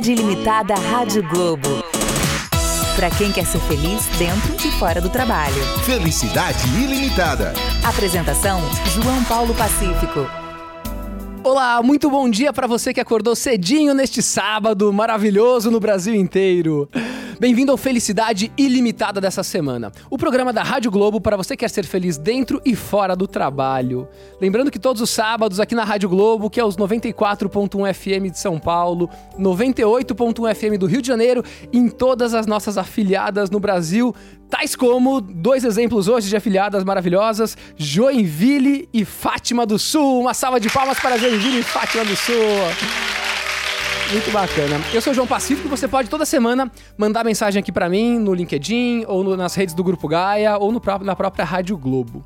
Felicidade Ilimitada Rádio Globo. Para quem quer ser feliz dentro e fora do trabalho. Felicidade ilimitada. Apresentação: João Paulo Pacífico. Olá, muito bom dia para você que acordou cedinho neste sábado maravilhoso no Brasil inteiro. Bem-vindo ao Felicidade Ilimitada dessa semana, o programa da Rádio Globo para você que quer ser feliz dentro e fora do trabalho. Lembrando que todos os sábados aqui na Rádio Globo, que é os 94.1 FM de São Paulo, 98.1 FM do Rio de Janeiro, em todas as nossas afiliadas no Brasil, tais como dois exemplos hoje de afiliadas maravilhosas, Joinville e Fátima do Sul. Uma salva de palmas para Joinville e Fátima do Sul. Muito bacana. Eu sou o João Pacífico e você pode toda semana mandar mensagem aqui para mim no LinkedIn ou no, nas redes do Grupo Gaia ou no, na própria Rádio Globo.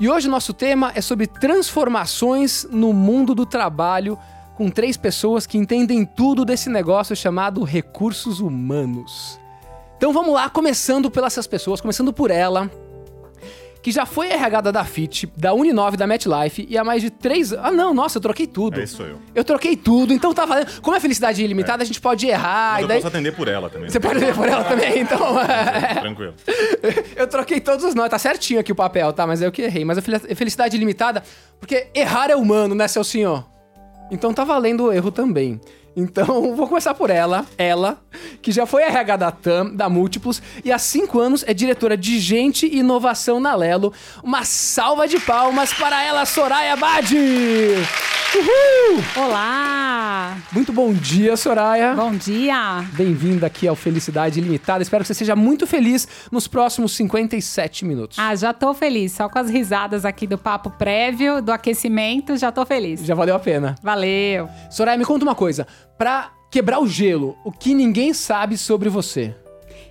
E hoje o nosso tema é sobre transformações no mundo do trabalho com três pessoas que entendem tudo desse negócio chamado recursos humanos. Então vamos lá, começando pelas essas pessoas, começando por ela, que já foi RH da FIT, da Uninove, da MetLife, e há mais de três Ah, não, nossa, eu troquei tudo. É, sou eu. Eu troquei tudo, então tá valendo. Como é felicidade ilimitada, a gente pode errar. Mas e eu daí... posso atender por ela também. Você pode atender por ela também, então. é. Tranquilo. Eu troquei todos os nomes, tá certinho aqui o papel, tá? Mas eu que errei. Mas a fel- felicidade ilimitada, porque errar é humano, né, seu senhor? Então tá valendo o erro também. Então, vou começar por ela, ela, que já foi RH da TAM, da Múltiplos, e há cinco anos é diretora de Gente e Inovação na Lelo. Uma salva de palmas para ela, Soraya Badi! Uhul! Olá! Muito bom dia, Soraya. Bom dia! Bem-vinda aqui ao Felicidade Ilimitada. Espero que você seja muito feliz nos próximos 57 minutos. Ah, já tô feliz. Só com as risadas aqui do papo prévio, do aquecimento, já tô feliz. Já valeu a pena. Valeu! Soraya, me conta uma coisa. Pra quebrar o gelo, o que ninguém sabe sobre você?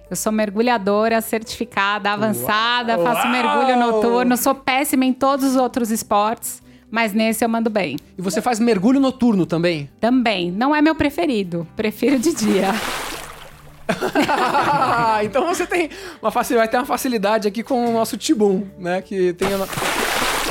Eu sou mergulhadora certificada, avançada, Uau! faço mergulho noturno, sou péssima em todos os outros esportes, mas nesse eu mando bem. E você faz mergulho noturno também? Também, não é meu preferido, prefiro de dia. então você tem uma facilidade, vai ter uma facilidade aqui com o nosso Tibum, né? Que tem. a-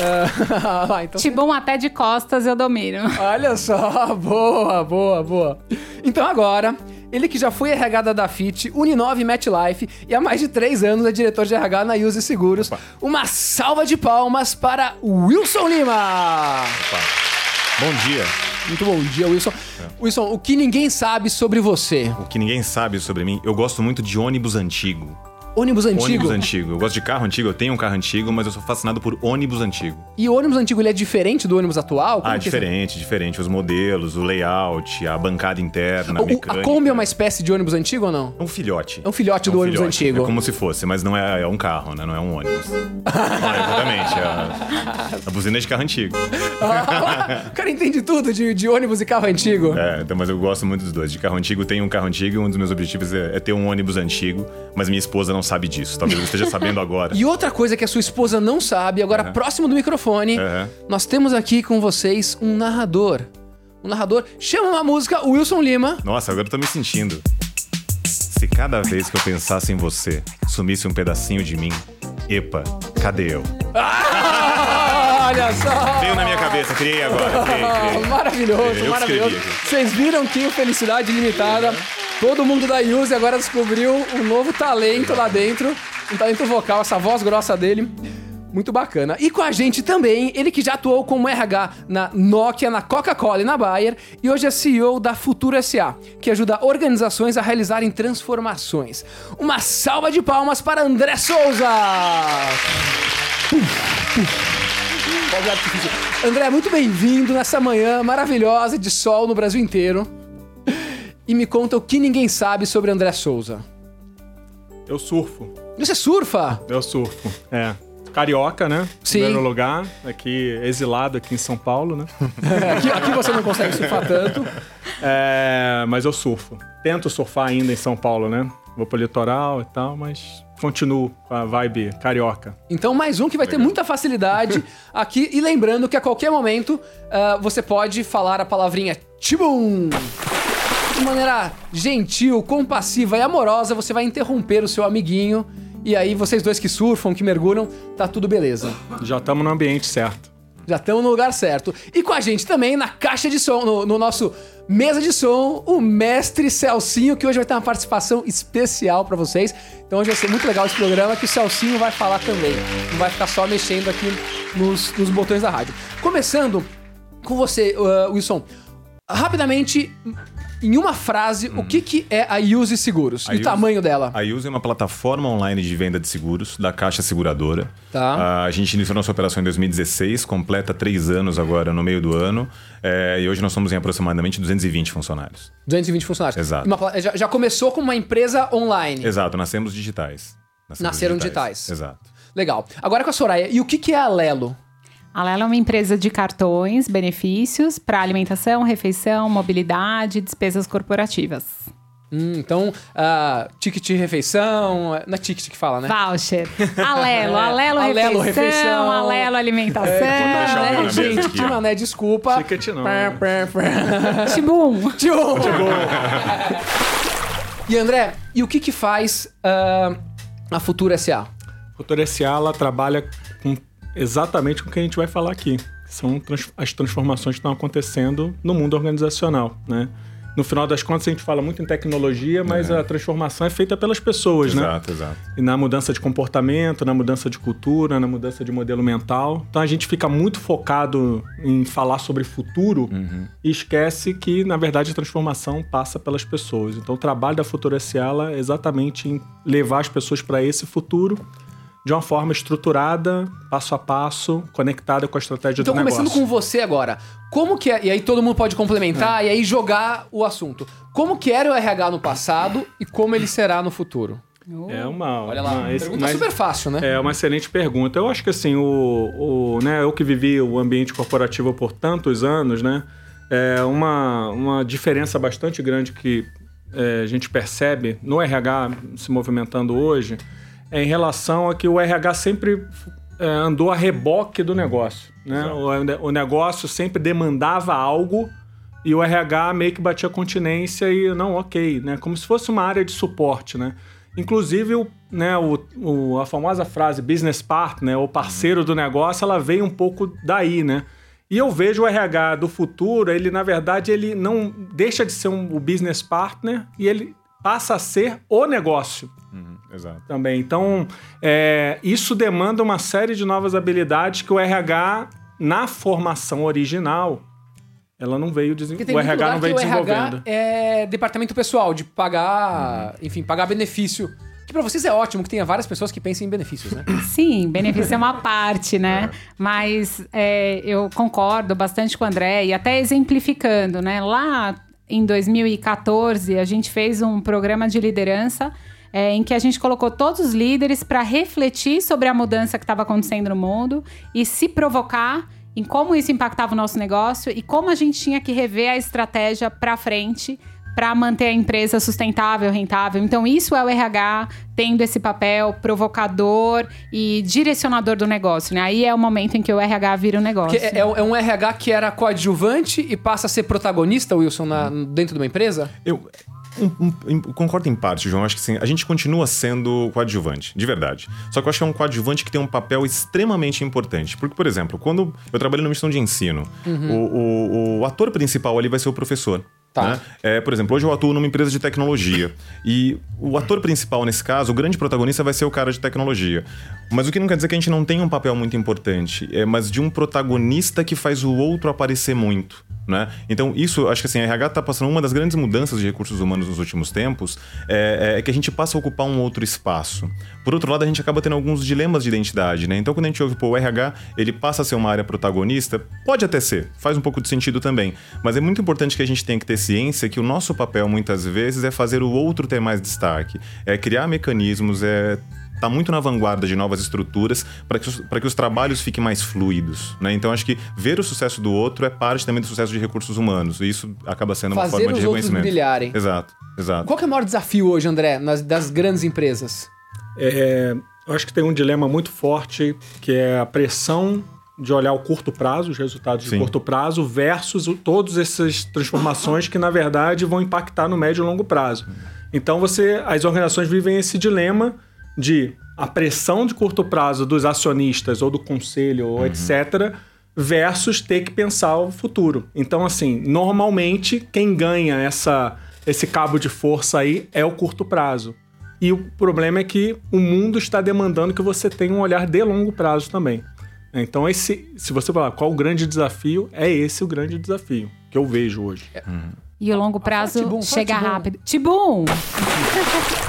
É, ah, então Tibum até de costas eu domino. Olha só, boa, boa, boa. Então agora, ele que já foi RH da FIT, Uninove MetLife e há mais de três anos é diretor de RH na Use Seguros. Opa. Uma salva de palmas para Wilson Lima! Opa. Bom dia. Muito bom dia, Wilson. Wilson, o que ninguém sabe sobre você? O que ninguém sabe sobre mim, eu gosto muito de ônibus antigo. Ônibus antigo? Ônibus antigo. Eu gosto de carro antigo, eu tenho um carro antigo, mas eu sou fascinado por ônibus antigo. E o ônibus antigo ele é diferente do ônibus atual? Como ah, é? diferente, diferente. Os modelos, o layout, a bancada interna, a O- mecânica. a Kombi é uma espécie de ônibus antigo ou não? É um filhote. É um filhote do ônibus antigo. É como se fosse, mas não é, é um carro, né? Não é um ônibus. não, exatamente. É a, a buzina de carro antigo. o cara entende tudo de, de ônibus e carro antigo. É, então, mas eu gosto muito dos dois. De carro antigo, tenho um carro antigo e um dos meus objetivos é, é ter um ônibus antigo, mas minha esposa não sabe disso. Talvez eu esteja sabendo agora. E outra coisa que a sua esposa não sabe, agora próximo do microfone, Aham. nós temos aqui com vocês um narrador. Um narrador chama uma música Wilson Lima. Nossa, agora eu tô me sentindo. Se cada vez que eu pensasse em você, sumisse um pedacinho de mim, epa, cadê eu? Ah, olha só! Veio na minha cabeça, criei agora. Criei, criei. Maravilhoso, Eu maravilhoso. Vocês viram que o Felicidade Limitada, todo mundo da Use agora descobriu um novo talento lá dentro, um talento vocal, essa voz grossa dele. Muito bacana. E com a gente também, ele que já atuou como RH na Nokia, na Coca-Cola e na Bayer, e hoje é CEO da Futuro SA, que ajuda organizações a realizarem transformações. Uma salva de palmas para André Souza! André, muito bem-vindo nessa manhã maravilhosa de sol no Brasil inteiro. E me conta o que ninguém sabe sobre André Souza. Eu surfo. Você surfa? Eu surfo. É. Carioca, né? Sim. Em primeiro lugar. Aqui, exilado aqui em São Paulo, né? Aqui, aqui você não consegue surfar tanto. É, mas eu surfo. Tento surfar ainda em São Paulo, né? Vou pro litoral e tal, mas continuo com a vibe carioca. Então, mais um que vai ter muita facilidade aqui. E lembrando que a qualquer momento ah, você pode falar a palavrinha Tibum! De maneira gentil, compassiva e amorosa, você vai interromper o seu amiguinho. E aí, vocês dois que surfam, que mergulham, tá tudo beleza. Já estamos no ambiente certo. Já estamos no lugar certo. E com a gente também na caixa de som, no, no nosso mesa de som, o mestre Celcinho, que hoje vai ter uma participação especial para vocês. Então hoje vai ser muito legal esse programa que o Celcinho vai falar também. Não vai ficar só mexendo aqui nos, nos botões da rádio. Começando com você, uh, Wilson. Rapidamente, em uma frase, o que, que é a Use Seguros A e o tamanho dela? A Use é uma plataforma online de venda de seguros da Caixa Seguradora. Tá. Ah, a gente iniciou nossa operação em 2016, completa três anos agora no meio do ano. eh, e hoje nós somos em aproximadamente 220 funcionários. 220 funcionários. Exato. Uma já, já começou como uma empresa online. Exato, nascemos digitais. Nasceram digitais. Exato. Legal. Agora com a Soraya, e o que, que é a Lelo? A Lela é uma empresa de cartões, benefícios para alimentação, refeição, mobilidade, despesas corporativas. Hum, então, ah, ticket refeição. Não é ticket que fala, né? Voucher. Alelo, Alelo, Alelo, refeição, refeição. Alelo alimentação. vou deixar o meu É, na mesa gente, que mané, desculpa. Ticket não, né? Tibum. Tchum. E André, e o que que faz ah, a Futura SA? Futura SA ela trabalha com exatamente com o que a gente vai falar aqui. São trans- as transformações que estão acontecendo no mundo organizacional, né? No final das contas, a gente fala muito em tecnologia, mas a transformação é feita pelas pessoas, né? Exato, exato. E na mudança de comportamento, na mudança de cultura, na mudança de modelo mental. Então a gente fica muito focado em falar sobre futuro e esquece que, na verdade, a transformação passa pelas pessoas. Então o trabalho da Futura é exatamente em levar as pessoas para esse futuro de uma forma estruturada, passo a passo, conectada com a estratégia Então, do começando negócio. com você agora. Como que é, e aí todo mundo pode complementar e aí jogar o assunto. Como que era o RH no passado e como ele será no futuro? É uma, Olha lá, uma- pergunta mas- super fácil, né? É uma excelente pergunta. Eu acho que assim, o, o, né, eu que vivi o ambiente corporativo por tantos anos, né? É uma, uma diferença bastante grande que é, a gente percebe no RH se movimentando hoje é em relação a que o RH sempre é, andou a reboque do negócio. Né? O, o negócio sempre demandava algo e o RH meio que batia continência e não, ok, né? Como se fosse uma área de suporte, né? Inclusive, o, né, o, o- a famosa frase business partner, ou parceiro do negócio, ela veio um pouco daí, né? E eu vejo o RH do futuro, ele, na verdade, ele não deixa de ser um, o business partner e ele passa a ser o negócio Uhum, exato. também. Então, é, isso demanda uma série de novas habilidades que o RH, na formação original, ela não veio desenvolvendo. O RH lugar não veio que o RH desenvolvendo. é departamento pessoal, de pagar, enfim, pagar benefício. Que pra vocês é ótimo que tenha várias pessoas que pensem em benefícios, né? Sim, benefício é uma parte, né? Mas é, eu concordo bastante com o André e até exemplificando, né? Lá em 2014, a gente fez um programa de liderança é, em que a gente colocou todos os líderes para refletir sobre a mudança que estava acontecendo no mundo e se provocar em como isso impactava o nosso negócio e como a gente tinha que rever a estratégia para frente para manter a empresa sustentável, rentável. Então, isso é o RH tendo esse papel provocador e direcionador do negócio, né? Aí é o momento em que o RH vira um negócio. Porque é, é um RH que era coadjuvante e passa a ser protagonista, Wilson, na- dentro de uma empresa? Eu um- um- concordo em parte, João. Acho que sim. A gente continua sendo coadjuvante, de verdade. Só que eu acho que é um coadjuvante que tem um papel extremamente importante. Porque, por exemplo, quando eu trabalho numa missão de ensino, o, o- o ator principal ali vai ser o professor. Tá. né? É, por exemplo, hoje eu atuo numa empresa de tecnologia. E o ator principal nesse caso, o grande protagonista, vai ser o cara de tecnologia. Mas o que não quer dizer que a gente não tenha um papel muito importante, é, mas de um protagonista que faz o outro aparecer muito. Né? Então, isso, acho que assim, a RH está passando uma das grandes mudanças de recursos humanos nos últimos tempos, é, é que a gente passa a ocupar um outro espaço. Por outro lado, a gente acaba tendo alguns dilemas de identidade, né? Então, quando a gente ouve, pô, o RH, ele passa a ser uma área protagonista, pode até ser, faz um pouco de sentido também, mas é muito importante que a gente tenha que ter ciência que o nosso papel, muitas vezes, é fazer o outro ter mais destaque, é criar mecanismos, é tá muito na vanguarda de novas estruturas para que, os- pra que os trabalhos fiquem mais fluidos, né? Então acho que ver o sucesso do outro é parte também do sucesso de recursos humanos. E isso acaba sendo uma Fazer forma de os outros reconhecimento. brilharem. Exato, exato. Qual que é o maior desafio hoje, André, nas, das grandes empresas? É, eu acho que tem um dilema muito forte que é a pressão de olhar o curto prazo, os resultados de Sim. curto prazo, versus o, todas essas transformações que, na verdade, vão impactar no médio e longo prazo. Então, você, as organizações vivem esse dilema de a pressão de curto prazo dos acionistas ou do conselho, ou etc., versus ter que pensar o futuro. Então, assim, normalmente quem ganha essa, esse cabo de força aí é o curto prazo. E o problema é que o mundo está demandando que você tenha um olhar de longo prazo também. Então, esse, se você falar qual o grande desafio, é esse o grande desafio que eu vejo hoje. E o longo prazo Tibum, fala chega Tibum. rápido. Tibum!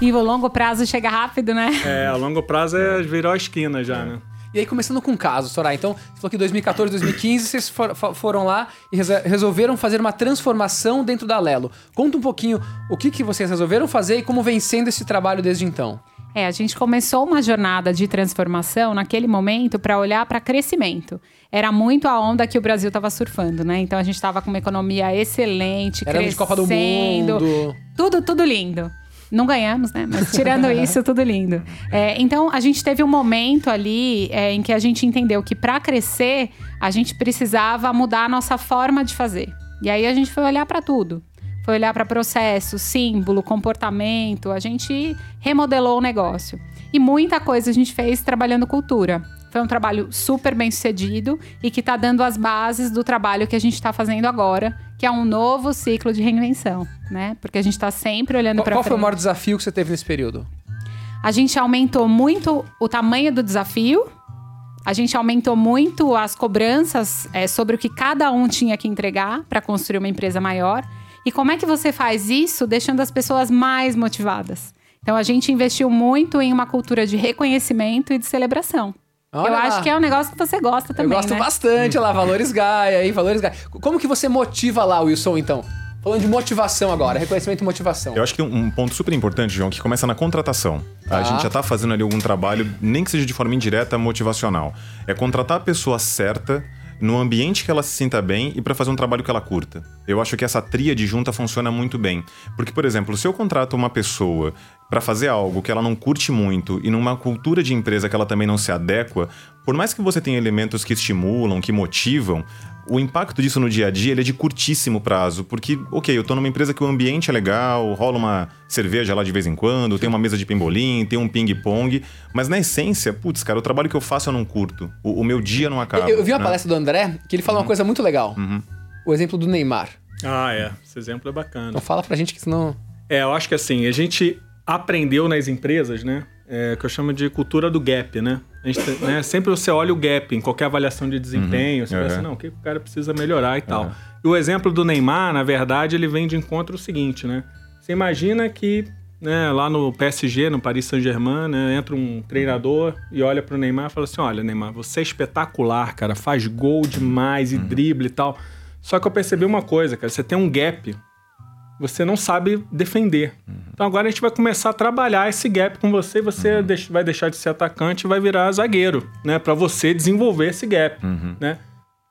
e o longo prazo chega rápido, né? É, a longo prazo é virou a esquina já, né? E aí, começando com casos, Soraya. Então, você falou que 2014, 2015, vocês for- fo- foram lá e resolveram fazer uma transformação dentro da Lelo. Conta um pouquinho o que, que vocês resolveram fazer e como vem sendo esse trabalho desde então. É, a gente começou uma jornada de transformação naquele momento para olhar para crescimento. Era muito a onda que o Brasil estava surfando, né? Então a gente estava com uma economia excelente, Era ano de Copa do crescendo, Mundo. Tudo, tudo lindo. Não ganhamos, né? Mas tirando isso, tudo lindo. É, então, a gente teve um momento ali é, em que a gente entendeu que para crescer, a gente precisava mudar a nossa forma de fazer. E aí a gente foi olhar para tudo. Foi olhar para processo, símbolo, comportamento. A gente remodelou o negócio. E muita coisa a gente fez trabalhando cultura. Foi um trabalho super bem sucedido e que está dando as bases do trabalho que a gente está fazendo agora, que é um novo ciclo de reinvenção, né? Porque a gente está sempre olhando para qual foi o maior desafio que você teve nesse período? A gente aumentou muito o tamanho do desafio. A gente aumentou muito as cobranças é, sobre o que cada um tinha que entregar para construir uma empresa maior. E como é que você faz isso deixando as pessoas mais motivadas? Então a gente investiu muito em uma cultura de reconhecimento e de celebração. Olha Eu lá. acho que é um negócio que você gosta também, Eu gosto né? bastante lá, Valores Gaia, hein? Valores Gaia. Como que você motiva lá, Wilson, então? Falando de motivação agora, reconhecimento e motivação. Eu acho que um, um ponto super importante, João, que começa na contratação. Tá. A gente já tá fazendo ali algum trabalho, nem que seja de forma indireta, motivacional. É contratar a pessoa certa no ambiente que ela se sinta bem e para fazer um trabalho que ela curta. Eu acho que essa tríade junta funciona muito bem. Porque, por exemplo, se eu contrato uma pessoa para fazer algo que ela não curte muito e numa cultura de empresa que ela também não se adequa, por mais que você tenha elementos que estimulam, que motivam, o impacto disso no dia a dia ele é de curtíssimo prazo, porque, ok, eu tô numa empresa que o ambiente é legal, rola uma cerveja lá de vez em quando, tem uma mesa de pimbolim, tem um ping-pong, mas na essência, putz, cara, o trabalho que eu faço eu não curto. O, o meu dia não acaba. Eu, eu vi uma né? palestra do André que ele falou uma coisa muito legal. O exemplo do Neymar. Ah, é. Esse exemplo é bacana. Então fala pra gente que senão. É, eu acho que assim, a gente aprendeu nas empresas, né? É, que eu chamo de cultura do gap, né? A gente, né, sempre você olha o gap em qualquer avaliação de desempenho, você Uhum. pensa, não, o que o cara precisa melhorar e tal. E o exemplo do Neymar, na verdade, ele vem de encontro o seguinte, né? Você imagina que né, lá no PSG, no Paris Saint-Germain, né, entra um treinador e olha pro Neymar e fala assim: olha, Neymar, você é espetacular, cara, faz gol demais e Uhum. drible e tal. Só que eu percebi uma coisa, cara, você tem um gap você não sabe defender. Então agora a gente vai começar a trabalhar esse gap com você, você deix- vai deixar de ser atacante e vai virar zagueiro, né? Para você desenvolver esse gap, né?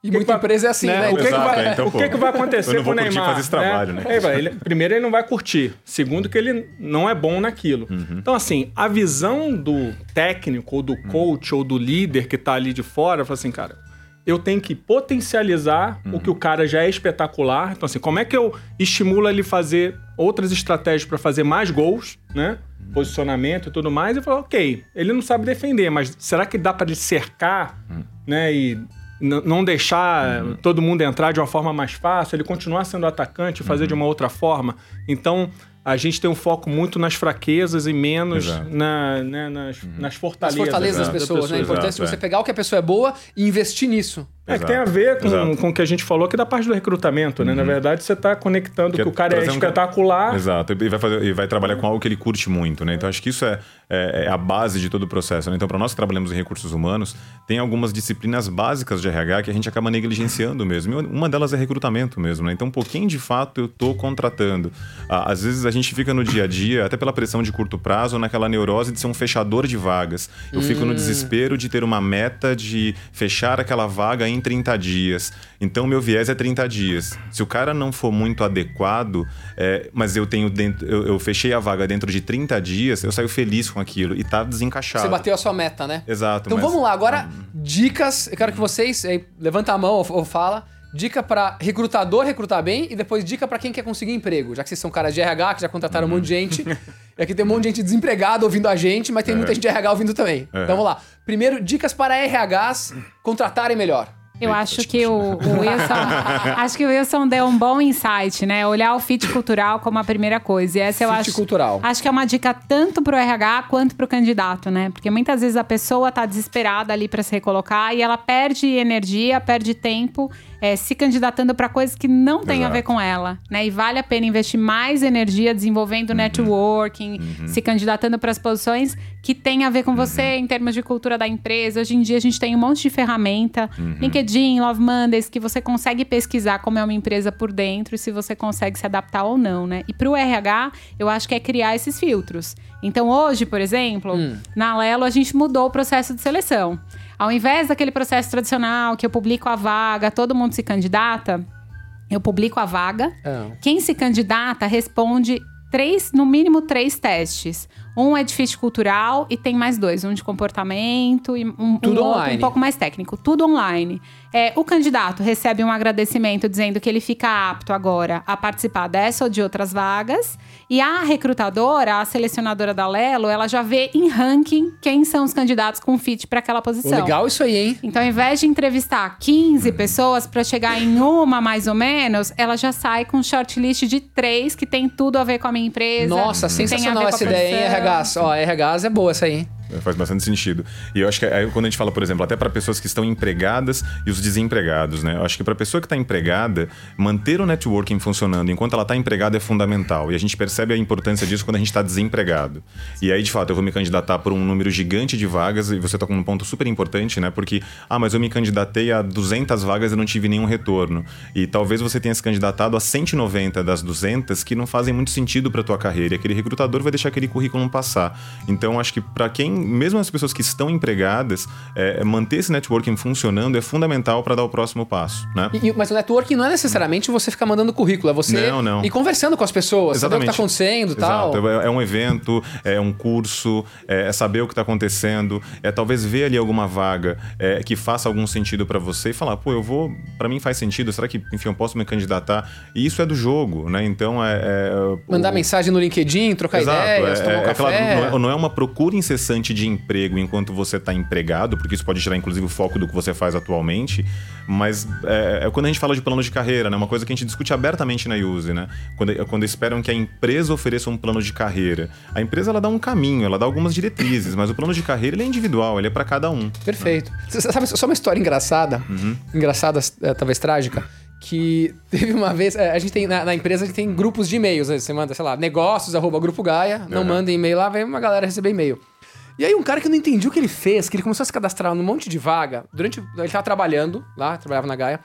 E que muita que vai- empresa é assim, né? O que, que Exato, vai, é, então, o que pô, que vai acontecer com o Neymar? fazer esse trabalho, né? Vai, ele- primeiro, ele não vai curtir. Segundo, que ele não é bom naquilo. Uhum. Então, assim, a visão do técnico, ou do coach, ou do líder que tá ali de fora, fala assim, cara, eu tenho que potencializar Uhum. o que o cara já é espetacular. Então, assim, como é que eu estimulo ele fazer outras estratégias para fazer mais gols, né? Uhum. Posicionamento e tudo mais. E falar, ok, ele não sabe defender, mas será que dá para ele cercar, Uhum. né? E não deixar todo mundo entrar de uma forma mais fácil, ele continuar sendo atacante e fazer Uhum. de uma outra forma. Então, a gente tem um foco muito nas fraquezas e menos na, né, nas, nas As fortalezas. fortalezas das da pessoas, né? É pessoa. importante Exato, você é. pegar o que a pessoa é boa e investir nisso. É, que tem a ver com, Exato. com o que a gente falou aqui da parte do recrutamento, né? Na verdade, você está conectando que, Que o cara é trazer um- espetacular. Exato, e vai, fazer, e vai trabalhar com algo que ele curte muito, né? Então acho que isso é, é- é a base de todo o processo. Né? Então, para nós que trabalhamos em recursos humanos, tem algumas disciplinas básicas de RH que a gente acaba negligenciando mesmo. E uma delas é recrutamento mesmo, né? Então, um pouquinho de fato eu tô contratando. Às vezes a gente fica no dia a dia, até pela pressão de curto prazo, naquela neurose de ser um fechador de vagas. Eu fico no desespero de ter uma meta de fechar aquela vaga em 30 dias. Então, meu viés é 30 dias. Se o cara não for muito adequado, é, mas eu tenho dentro, eu, eu fechei a vaga dentro de 30 dias, eu saio feliz com aquilo e tá desencaixado. Você bateu a sua meta, né? Exato. Então mas- vamos lá, agora dicas. Eu quero que vocês aí, levanta a mão ou, ou fala. Dica pra recrutador recrutar bem e depois dica pra quem quer conseguir emprego. Já que vocês são caras de RH, que já contrataram um monte de gente. E aqui tem um monte de gente desempregada ouvindo a gente, mas tem muita gente de RH ouvindo também. É. Então vamos lá. Primeiro, dicas para RHs contratarem melhor. Eu acho que o, o Wilson. acho que o Wilson deu um bom insight, né? Olhar o fit cultural como a primeira coisa. E essa eu Fit acho. cultural. Acho que é uma dica tanto pro RH quanto pro candidato, né? Porque muitas vezes a pessoa tá desesperada ali para se recolocar e ela perde energia, perde tempo. É, se candidatando para coisas que não tem a ver com ela, né? E vale a pena investir mais energia desenvolvendo networking, se candidatando para as posições que tem a ver com você em termos de cultura da empresa. Hoje em dia a gente tem um monte de ferramenta, LinkedIn, Love Mondays, que você consegue pesquisar como é uma empresa por dentro e se você consegue se adaptar ou não, né? E para o RH, eu acho que é criar esses filtros. Então hoje, por exemplo, na Lelo a gente mudou o processo de seleção. Ao invés daquele processo tradicional que eu publico a vaga, todo mundo se candidata, eu publico a vaga. Ah. Quem se candidata responde três, no mínimo três testes. Um é de fit cultural e tem mais dois, um de comportamento e um, Tudo um outro um pouco mais técnico. Tudo online. É, o candidato recebe um agradecimento dizendo que ele fica apto agora a participar dessa ou de outras vagas. E a recrutadora, a selecionadora da Lelo, ela já vê em ranking quem são os candidatos com fit para aquela posição. legal isso aí, hein? Então, ao invés de entrevistar 15 pessoas para chegar em uma mais ou menos, ela já sai com um shortlist de três que tem tudo a ver com a minha empresa. Nossa, sensacional essa ideia, hein. RHs? Ó, RHs é boa essa aí, hein? Faz bastante sentido. E eu acho que aí, quando a gente fala, por exemplo, até para pessoas que estão empregadas e os desempregados, né? Eu acho que para pessoa que está empregada, manter o networking funcionando enquanto ela está empregada é fundamental. E a gente percebe a importância disso quando a gente está desempregado. E aí, de fato, eu vou me candidatar por um número gigante de vagas e você toca num ponto super importante, né? Porque, ah, mas eu me candidatei a 200 vagas e não tive nenhum retorno. E talvez você tenha se candidatado a 190 das 200 que não fazem muito sentido para tua carreira. E aquele recrutador vai deixar aquele currículo passar. Então, acho que para quem mesmo as pessoas que estão empregadas, é, manter esse networking funcionando é fundamental para dar o próximo passo, né? E- mas o networking não é necessariamente você ficar mandando currículo, é você Não, não. ir conversando com as pessoas, saber o que tá acontecendo e tal. É é um evento, é um curso, é é saber o que está acontecendo, é talvez ver ali alguma vaga é, que faça algum sentido para você e falar, pô, eu vou, para mim faz sentido, será que, enfim, eu posso me candidatar? E isso é do jogo, né? Então é. é Mandar o- mensagem no LinkedIn, trocar Exato, ideias, é, tomar um é café. não é, não é uma procura incessante de emprego enquanto você está empregado, porque isso pode tirar inclusive o foco do que você faz atualmente, mas é, é quando a gente fala de plano de carreira, né, uma coisa que a gente discute abertamente na Use, né? Quando, quando esperam que a empresa ofereça um plano de carreira. A empresa ela dá um caminho, ela dá algumas diretrizes, mas o plano de carreira ele é individual, ele é para cada um. Perfeito. Você sabe só uma história engraçada, Uhum. engraçada, é, talvez trágica, que teve uma vez, é, a gente tem, na, na empresa, a gente tem grupos de e-mails, né? você manda, sei lá, negócios, arroba grupo Gaia, não Uhum. manda e-mail lá, vem uma galera receber e-mail. E aí um cara que eu não entendi o que ele fez, que ele começou a se cadastrar num monte de vaga, durante, ele tava trabalhando lá, trabalhava na Gaia,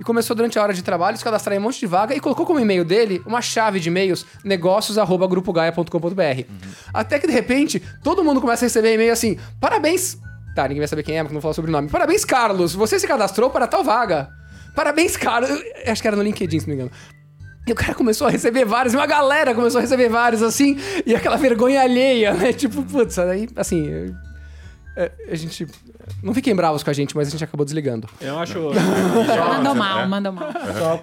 e começou durante a hora de trabalho se cadastrar em um monte de vaga e colocou como e-mail dele uma chave de e-mails negócios@grupogaia.com.br. Até que de repente todo mundo começa a receber e-mail assim: "Parabéns, tá, ninguém vai saber quem é, porque não fala sobre o nome. Parabéns, Carlos, você se cadastrou para tal vaga. Parabéns, Carlos. Acho que era no LinkedIn, se não me engano. E o cara começou a receber vários, uma galera começou a receber vários, assim, e aquela vergonha alheia, né? Tipo, putz, aí, assim, é, a gente. Não fiquem bravos com a gente, mas a gente acabou desligando. Eu acho. Mandou mal, mandou mal. Só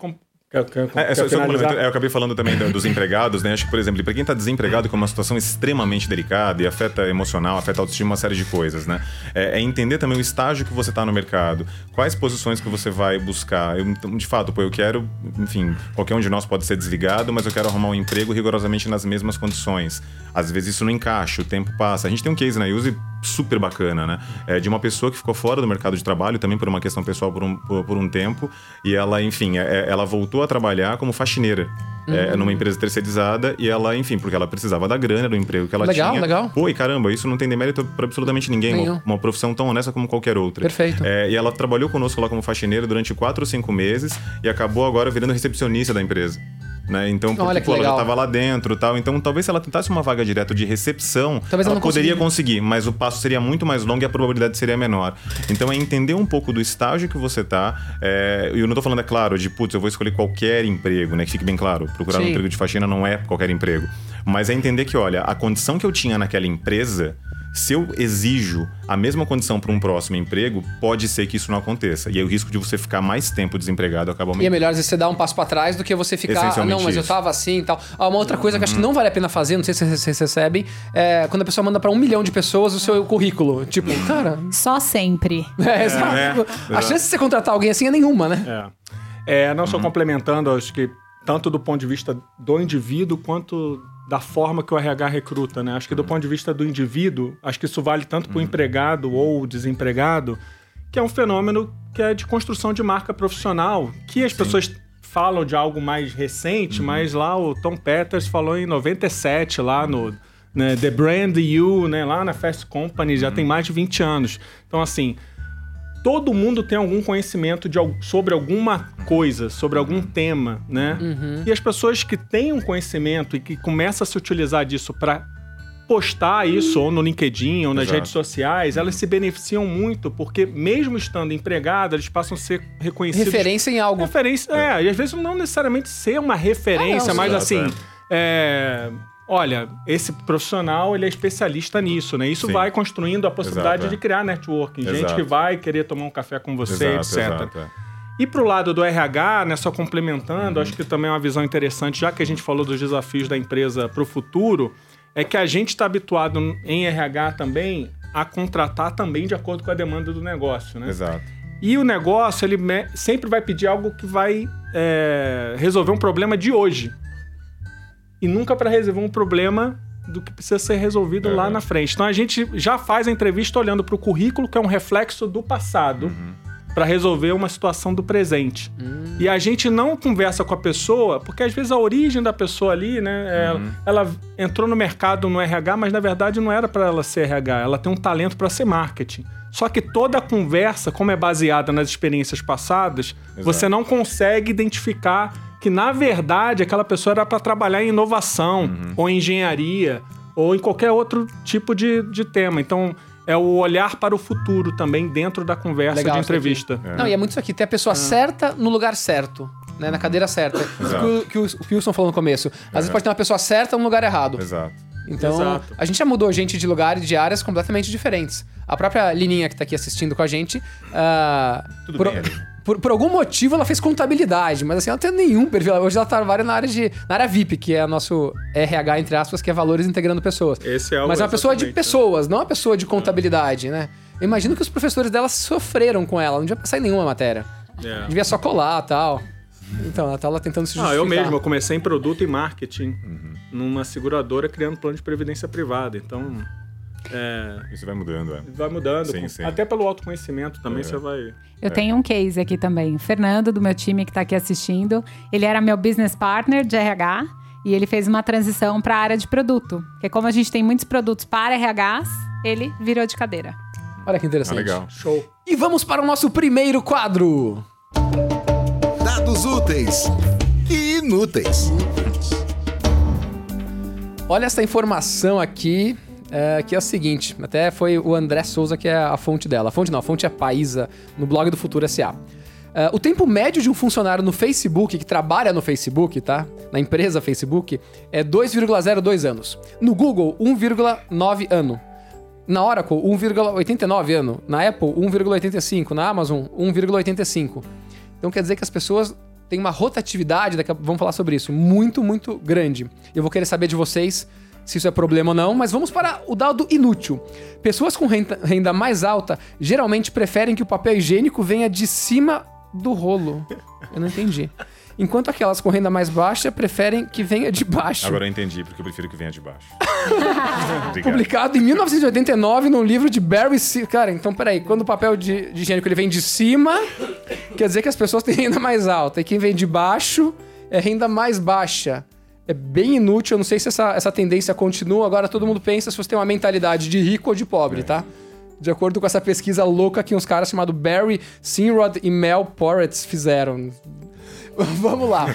quer- quer- É, é só, só é, eu acabei falando também do- dos empregados, né? Acho que, por exemplo, para quem está desempregado, que é uma situação extremamente delicada e afeta emocional, afeta autoestima, uma série de coisas, né? É, é entender também o estágio que você está no mercado, quais posições que você vai buscar. Eu, então, de fato, pô, eu quero, enfim, qualquer um de nós pode ser desligado, mas eu quero arrumar um emprego rigorosamente nas mesmas condições. Às vezes isso não encaixa, o tempo passa. A gente tem um case na Use super bacana, né? É, de uma pessoa que ficou fora do mercado de trabalho, também por uma questão pessoal por um, por, por um tempo, e ela, enfim, é- ela voltou a trabalhar como faxineira. é, numa empresa terceirizada e ela, enfim, porque ela precisava da grana do emprego que ela Legal, tinha. legal. Pô, e caramba, isso não tem demérito pra absolutamente ninguém. Nenhum. Uma, uma profissão tão honesta como qualquer outra. Perfeito. É, e ela trabalhou conosco lá como faxineira durante quatro ou cinco meses e acabou agora virando recepcionista da empresa. Né? Então, porque, Olha pô, ela já estava lá dentro e tal. Então, talvez se ela tentasse uma vaga direto de recepção, Talvez ela ela não poderia conseguir. mas o passo seria muito mais longo e a probabilidade seria menor. Então, é entender um pouco do estágio que você tá. É, e eu não tô falando, é claro, de putz, eu vou escolher qualquer emprego, né? Que fique bem claro. Procurar um Sim. emprego de faxina não é qualquer emprego. Mas é entender que, olha, a condição que eu tinha naquela empresa Se eu exijo a mesma condição para um próximo emprego, pode ser que isso não aconteça. E aí o risco de você ficar mais tempo desempregado acaba E é aumentando. melhor às vezes você dar um passo pra trás do que você ficar, ah, não, mas eu isso. tava assim e tal. Ah, uma outra coisa que eu acho que não vale a pena fazer, não sei se vocês recebem, é quando a pessoa manda pra um milhão de pessoas o seu currículo. Tipo, cara, Só sempre. é, exato. é, a exato. chance de você contratar alguém assim é nenhuma, né? É. É, não só complementando, acho que tanto do ponto de vista do indivíduo quanto da forma que o RH recruta, né? Acho que do ponto de vista do indivíduo, acho que isso vale tanto para o empregado ou desempregado, que é um fenômeno que é de construção de marca profissional, que as pessoas falam de algo mais recente, mas lá o Tom Peters falou em 97 lá no né, The Brand You, né, lá na Fast Company, já tem mais de 20 anos. Então assim, todo mundo tem algum conhecimento de, sobre alguma coisa, sobre algum tema, né? E as pessoas que têm um conhecimento e que começam a se utilizar disso para postar isso ou no LinkedIn ou nas Exato. redes sociais, elas se beneficiam muito, porque mesmo estando empregadas, eles passam a ser reconhecidos. Referência em algo. Referência, é, e às vezes não necessariamente ser uma referência, Ah, não, mas exato, assim, é, olha, esse profissional ele é especialista nisso, né? Isso Sim. vai construindo a possibilidade Exato, é. de criar networking, gente Exato. que vai querer tomar um café com você, Exato, etc. é. E pro lado do RH, né, só complementando, acho que também é uma visão interessante, já que a gente falou dos desafios da empresa para o futuro, é que a gente está habituado em RH também a contratar também de acordo com a demanda do negócio, né? Exato. E o negócio, ele sempre vai pedir algo que vai é, resolver um problema de hoje. E nunca para resolver um problema do que precisa ser resolvido lá Uhum. na frente. Então a gente já faz a entrevista olhando para o currículo, que é um reflexo do passado, para resolver uma situação do presente. E a gente não conversa com a pessoa, porque às vezes a origem da pessoa ali, né, ela, ela entrou no mercado no RH, mas na verdade não era para ela ser RH, ela tem um talento para ser marketing. Só que toda a conversa, como é baseada nas experiências passadas, você não consegue identificar que na verdade aquela pessoa era para trabalhar em inovação, ou em engenharia, ou em qualquer outro tipo de, de tema. Então é o olhar para o futuro também dentro da conversa Legal de entrevista. Não, e é muito isso aqui, ter a pessoa certa no lugar certo. Né, na cadeira certa. O que o, que o Wilson falou no começo. Às vezes pode ter uma pessoa certa no lugar errado. Exato. Então, Exato. a gente já mudou gente de lugares, de áreas completamente diferentes. A própria Lininha que tá aqui assistindo com a gente. ah, Tudo por, bem, por, por algum motivo ela fez contabilidade, mas assim, ela não tem nenhum perfil. Hoje ela trabalha na área de. na área VIP, que é nosso RH, entre aspas, que é valores integrando pessoas. Esse é o mas é uma pessoa de né? pessoas, não uma pessoa de contabilidade, né? Eu imagino que os professores dela sofreram com ela, não devia passar em nenhuma matéria. É. Devia só colar e tal. Então, ela tá lá tentando se Ah, justificar. eu mesmo, eu comecei em produto e marketing numa seguradora criando plano de previdência privada. Então, é, Isso vai mudando, é. vai mudando. Sim, com- sim. Até pelo autoconhecimento também É. você vai. Eu tenho um case aqui também. O Fernando, do meu time que tá aqui assistindo, ele era meu business partner de RH e ele fez uma transição para a área de produto. Porque como a gente tem muitos produtos para RHs, ele virou de cadeira. Olha que Ah, interessante. legal. Show. E vamos para o nosso primeiro quadro. Dados úteis e inúteis. Olha essa informação aqui, é, que é a seguinte. Até foi o André Souza que é a fonte dela. A fonte não, a fonte é Paísa, no blog do Futuro SA. É, o tempo médio de um funcionário no Facebook, que trabalha no Facebook, tá? Na empresa Facebook, é 2,02 anos. No Google, 1,9 ano. Na Oracle, 1,89 ano. Na Apple, 1,85. Na Amazon, 1,85. Então quer dizer que as pessoas têm uma rotatividade, daqui a... vamos falar sobre isso, muito, muito grande. Eu vou querer saber de vocês se isso é problema ou não, mas vamos para o dado inútil. Pessoas com renda, renda mais alta geralmente preferem que o papel higiênico venha de cima do rolo. Eu não entendi. Enquanto aquelas com renda mais baixa preferem que venha de baixo. Agora eu entendi, porque eu prefiro que venha de baixo. Publicado em 1989 num livro de Barry C. Cara, então peraí, quando o papel de, de higiênico ele vem de cima, quer dizer que as pessoas têm renda mais alta. E quem vem de baixo é renda mais baixa. É bem inútil, eu não sei se essa, essa tendência continua. Agora todo mundo pensa se você tem uma mentalidade de rico ou de pobre, tá? De acordo com essa pesquisa louca que uns caras chamados Barry Sinrod e Mel Poretz fizeram. Vamos lá.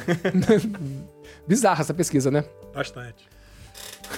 Bizarra essa pesquisa, né? Bastante.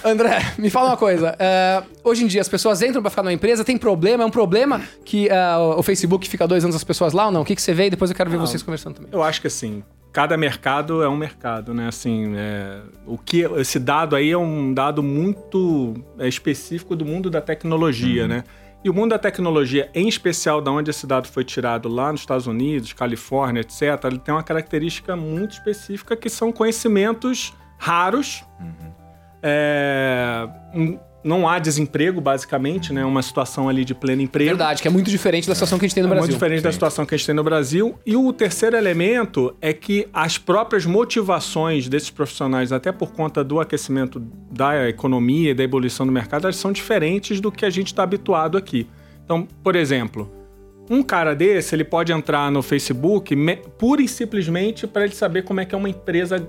André, me fala uma coisa. é, hoje em dia as pessoas entram pra ficar numa empresa, tem problema? É um problema que é, o Facebook fica dois anos as pessoas lá ou não? O que, que você vê? E depois eu quero ver vocês conversando também. Eu acho que assim, cada mercado é um mercado, né? Assim, é, o que esse dado aí é um dado muito é, específico do mundo da tecnologia, né? E o mundo da tecnologia, em especial da onde esse dado foi tirado lá nos Estados Unidos, Califórnia, etc., ele tem uma característica muito específica que são conhecimentos raros. É, um- não há desemprego, basicamente, né? Uma situação ali de pleno emprego. Verdade, que é muito diferente da situação que a gente tem no É Brasil. muito diferente da situação que a gente tem no Brasil. E o terceiro elemento é que as próprias motivações desses profissionais, até por conta do aquecimento da economia e da ebulição do mercado, elas são diferentes do que a gente está habituado aqui. Então, por exemplo, um cara desse, ele pode entrar no Facebook pura e simplesmente para ele saber como é que é uma empresa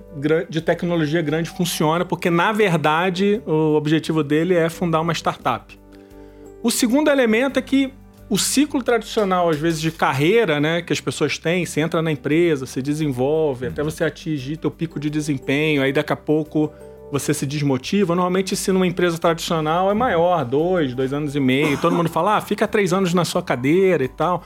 de tecnologia grande funciona, porque na verdade o objetivo dele é fundar uma startup. O segundo elemento é que o ciclo tradicional, às vezes, de carreira, né, que as pessoas têm, você entra na empresa, se desenvolve, até você atingir teu pico de desempenho, aí daqui a pouco você se desmotiva. Normalmente, se numa empresa tradicional é maior, dois, dois anos e meio. Todo mundo fala, ah, fica três anos na sua cadeira e tal.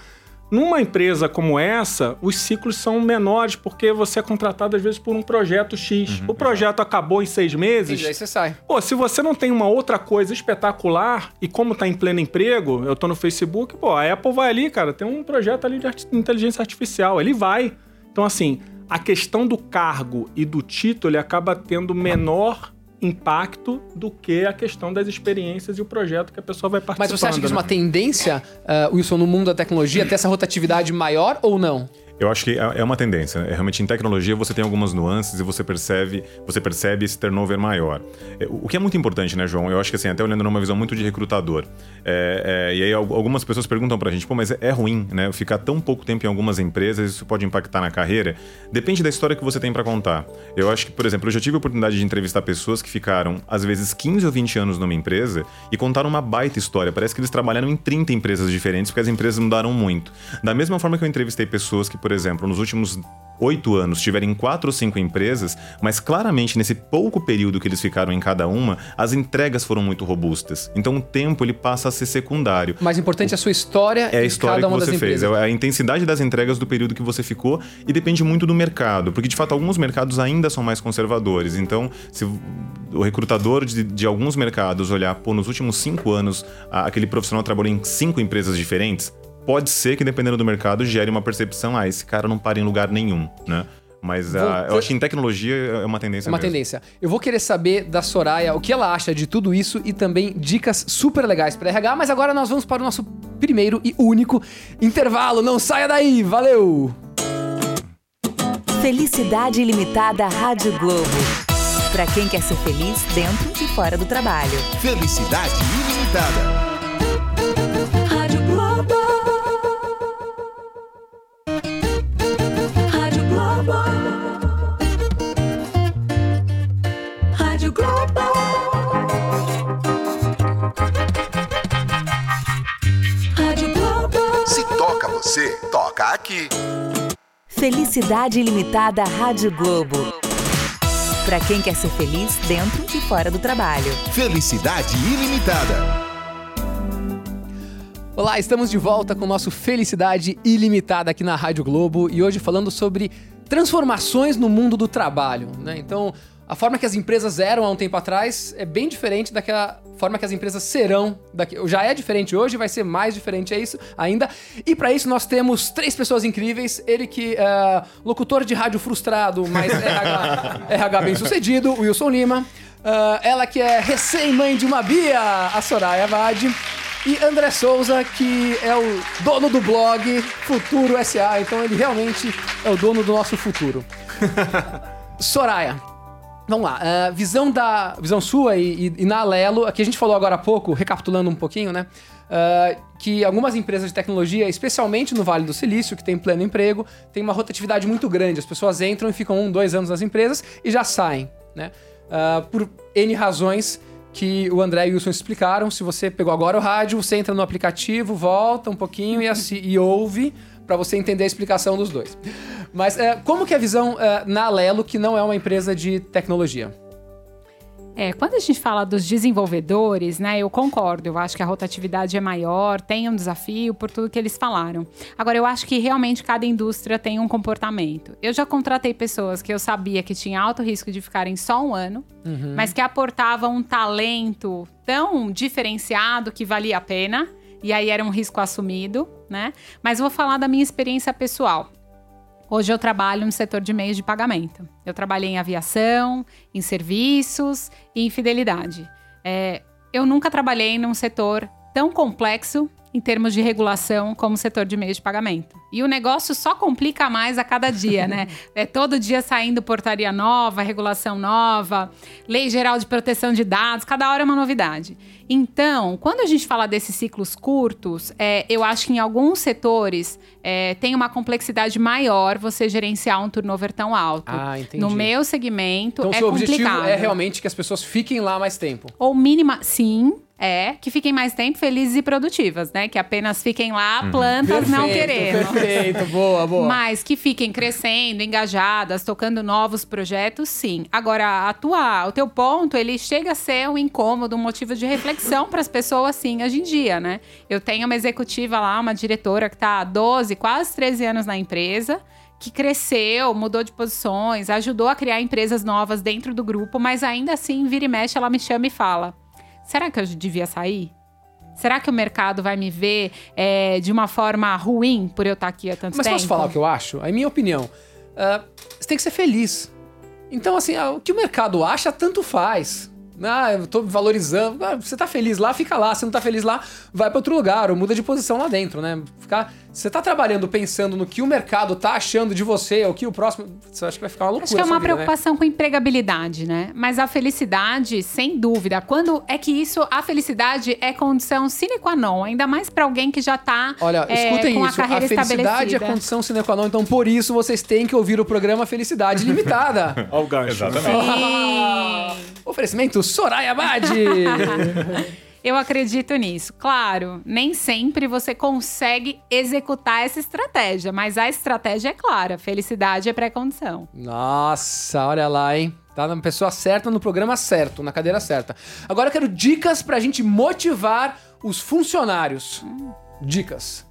Numa empresa como essa, os ciclos são menores, porque você é contratado, às vezes, por um projeto X. o projeto acabou em seis meses. E aí você sai. Pô, se você não tem uma outra coisa espetacular e como tá em pleno emprego, eu tô no Facebook, pô, a Apple vai ali, cara, tem um projeto ali de inteligência artificial, ele vai. Então, assim, a questão do cargo e do título ele acaba tendo menor impacto do que a questão das experiências e o projeto que a pessoa vai participar. Mas você acha que isso é uma tendência, ah, Wilson, no mundo da tecnologia, ter essa rotatividade maior ou não? Eu acho que é é uma tendência. né? Realmente, em tecnologia, você tem algumas nuances e você percebe, você percebe esse turnover maior. É, O que é muito importante, né, João? Eu acho que assim, até olhando numa visão muito de recrutador. É, é, e aí al- algumas pessoas perguntam pra gente, pô, mas é- é ruim, né? Ficar tão pouco tempo em algumas empresas, isso pode impactar na carreira. Depende da história que você tem pra contar. Eu acho que, por exemplo, eu já tive a oportunidade de entrevistar pessoas que ficaram, às vezes, 15 ou 20 anos numa empresa e contaram uma baita história. Parece que eles trabalharam em 30 empresas diferentes porque as empresas mudaram muito. Da mesma forma que eu entrevistei pessoas que, por exemplo, nos últimos oito anos tiverem quatro ou cinco empresas, mas claramente nesse pouco período que eles ficaram em cada uma, as entregas foram muito robustas. Então o tempo ele passa a ser secundário. O mais importante é a sua história É a história cada que você fez, empresas. é a intensidade das entregas do período que você ficou e depende muito do mercado, porque de fato alguns mercados ainda são mais conservadores. Então, se o recrutador de, de alguns mercados olhar, pô, nos últimos cinco anos aquele profissional trabalhou em cinco empresas diferentes, pode ser que dependendo do mercado gere uma percepção, ah, esse cara não para em lugar nenhum, né? Mas ah, Vou- eu acho que em tecnologia é uma tendência É uma mesmo. tendência. Eu vou querer saber da Soraya o que ela acha de tudo isso e também dicas super legais para RH, mas agora nós vamos para o nosso primeiro e único intervalo. Não saia daí, valeu! Felicidade Ilimitada Rádio Globo. Para quem quer ser feliz dentro e fora do trabalho. Felicidade ilimitada. Você, toca aqui. Felicidade Ilimitada Rádio Globo. Para quem quer ser feliz dentro e fora do trabalho. Felicidade ilimitada. Olá, estamos de volta com o nosso Felicidade Ilimitada aqui na Rádio Globo e hoje falando sobre transformações no mundo do trabalho. Né? Então, a forma que as empresas eram há um tempo atrás é bem diferente daquela forma que as empresas serão daqui. Já é diferente hoje, vai ser mais diferente é isso ainda. E para isso nós temos três pessoas incríveis. Ele que é locutor de rádio frustrado, mas RH, RH bem sucedido, Wilson Lima. Ah, ela que é recém-mãe de uma Bia, a Soraya Vade. E André Souza, que é o dono do blog Futuro SA, então ele realmente é o dono do nosso futuro. Soraya, vamos lá. ah, visão da visão sua e, e- e na Alelo, aqui a gente falou agora há pouco, recapitulando um pouquinho, né? ah, que algumas empresas de tecnologia, especialmente no Vale do Silício, que tem pleno emprego, tem uma rotatividade muito grande. As pessoas entram e ficam um, dois anos nas empresas e já saem, né? Ah, por N razões que o André e o Wilson explicaram. Se você pegou agora o rádio, você entra no aplicativo, volta um pouquinho e, e ouve para você entender a explicação dos dois. Mas é, como que é a visão é, na Alelo, que não é uma empresa de tecnologia? É, quando a gente fala dos desenvolvedores, né, eu concordo. Eu acho que a rotatividade é maior, tem um desafio por tudo que eles falaram. Agora, eu acho que realmente cada indústria tem um comportamento. Eu já contratei pessoas que eu sabia que tinha alto risco de ficarem só um ano, mas que aportavam um talento tão diferenciado que valia a pena. E aí era um risco assumido, né? Mas vou falar da minha experiência pessoal. Hoje eu trabalho no setor de meios de pagamento. Eu trabalhei em aviação, em serviços e em fidelidade. É, eu nunca trabalhei num setor tão complexo em termos de regulação como o setor de meios de pagamento. E o negócio só complica mais a cada dia, né? É todo dia saindo portaria nova, regulação nova, lei geral de proteção de dados, cada hora é uma novidade. Então, quando a gente fala desses ciclos curtos, é, eu acho que em alguns setores é, tem uma complexidade maior você gerenciar um turnover tão alto. Ah, entendi. No meu segmento, Então, é seu objetivo complicado. é realmente que as pessoas fiquem lá mais tempo. Ou mínima, sim, é que fiquem mais tempo felizes e produtivas, né? Que apenas fiquem lá, plantas não querendo. Perfeito, boa, boa. Mas que fiquem crescendo, engajadas, tocando novos projetos, sim. Agora, a tua, o teu ponto, ele chega a ser um incômodo, um motivo de reflexão para as pessoas, sim, hoje em dia, né? Eu tenho uma executiva lá, uma diretora que está há 12, quase 13 anos na empresa, que cresceu, mudou de posições, ajudou a criar empresas novas dentro do grupo, mas ainda assim, vira e mexe, ela me chama e fala: será que eu devia sair? Será que o mercado vai me ver é, de uma forma ruim por eu estar aqui há tanto Mas tempo? posso falar o que eu acho? A minha opinião. Ah, você tem que ser feliz. Então, assim, ah, o que o mercado acha, tanto faz. Ah, eu tô valorizando. Ah, você tá feliz lá, fica lá. Se não tá feliz lá, vai pra outro lugar ou muda de posição lá dentro, né? Ficar, você tá trabalhando pensando no que o mercado tá achando de você, ou que o próximo. Você acha que vai ficar uma loucura. Acho que é uma vida, né? preocupação com empregabilidade, né? Mas a felicidade, sem dúvida. Quando é que isso, a felicidade é condição sine qua non, ainda mais pra alguém que já tá Olha, é, escutem com isso. a A, carreira felicidade é condição sine qua non. Então, por isso, vocês têm que ouvir o programa Felicidade Limitada. Olha o gancho. né? Exatamente. Oferecimento Soraya Abad. Eu acredito nisso. Claro, nem sempre você consegue executar essa estratégia, mas a estratégia é clara. Felicidade é pré-condição. Nossa, olha lá, hein? Tá na pessoa certa, no programa certo, na cadeira certa. Agora eu quero dicas pra gente motivar os funcionários. Dicas.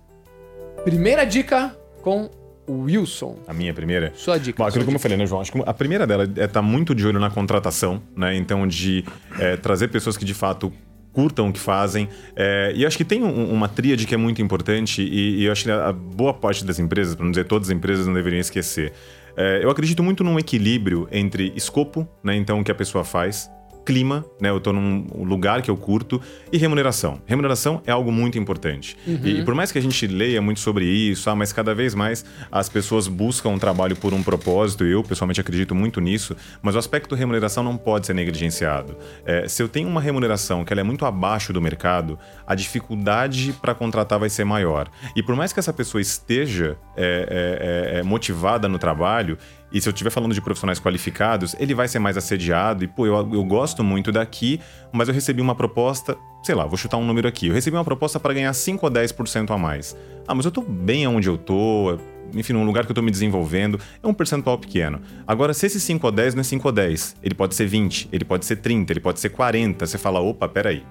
Primeira dica com o Wilson. A minha primeira. Sua dica. Bom, aquilo como eu dica. falei, né, João? Acho que a primeira dela é estar muito de olho na contratação, né? Então, de é, trazer pessoas que de fato curtam o que fazem. É, e acho que tem um- uma tríade que é muito importante e, e acho que a boa parte das empresas, para não dizer todas as empresas, não deveriam esquecer. É, eu acredito muito num equilíbrio entre escopo, né? Então, o que a pessoa faz, clima, né? Eu tô num lugar que eu curto, e remuneração. Remuneração é algo muito importante. E, e por mais que a gente leia muito sobre isso, ah, mas cada vez mais as pessoas buscam um trabalho por um propósito, e eu pessoalmente acredito muito nisso, mas o aspecto remuneração não pode ser negligenciado. É, se eu tenho uma remuneração que ela é muito abaixo do mercado, a dificuldade para contratar vai ser maior. E por mais que essa pessoa esteja é, é, é, é, motivada no trabalho, e se eu estiver falando de profissionais qualificados, ele vai ser mais assediado. E, pô, eu, eu gosto muito daqui, mas eu recebi uma proposta, sei lá, vou chutar um número aqui. Eu recebi uma proposta para ganhar 5 ou 10% a mais. Ah, mas eu tô bem onde eu tô, enfim, num lugar que eu tô me desenvolvendo. É um percentual pequeno. Agora, se esse 5 ou 10 não é 5 ou 10, ele pode ser 20, ele pode ser 30, ele pode ser 40. Você fala, opa, peraí.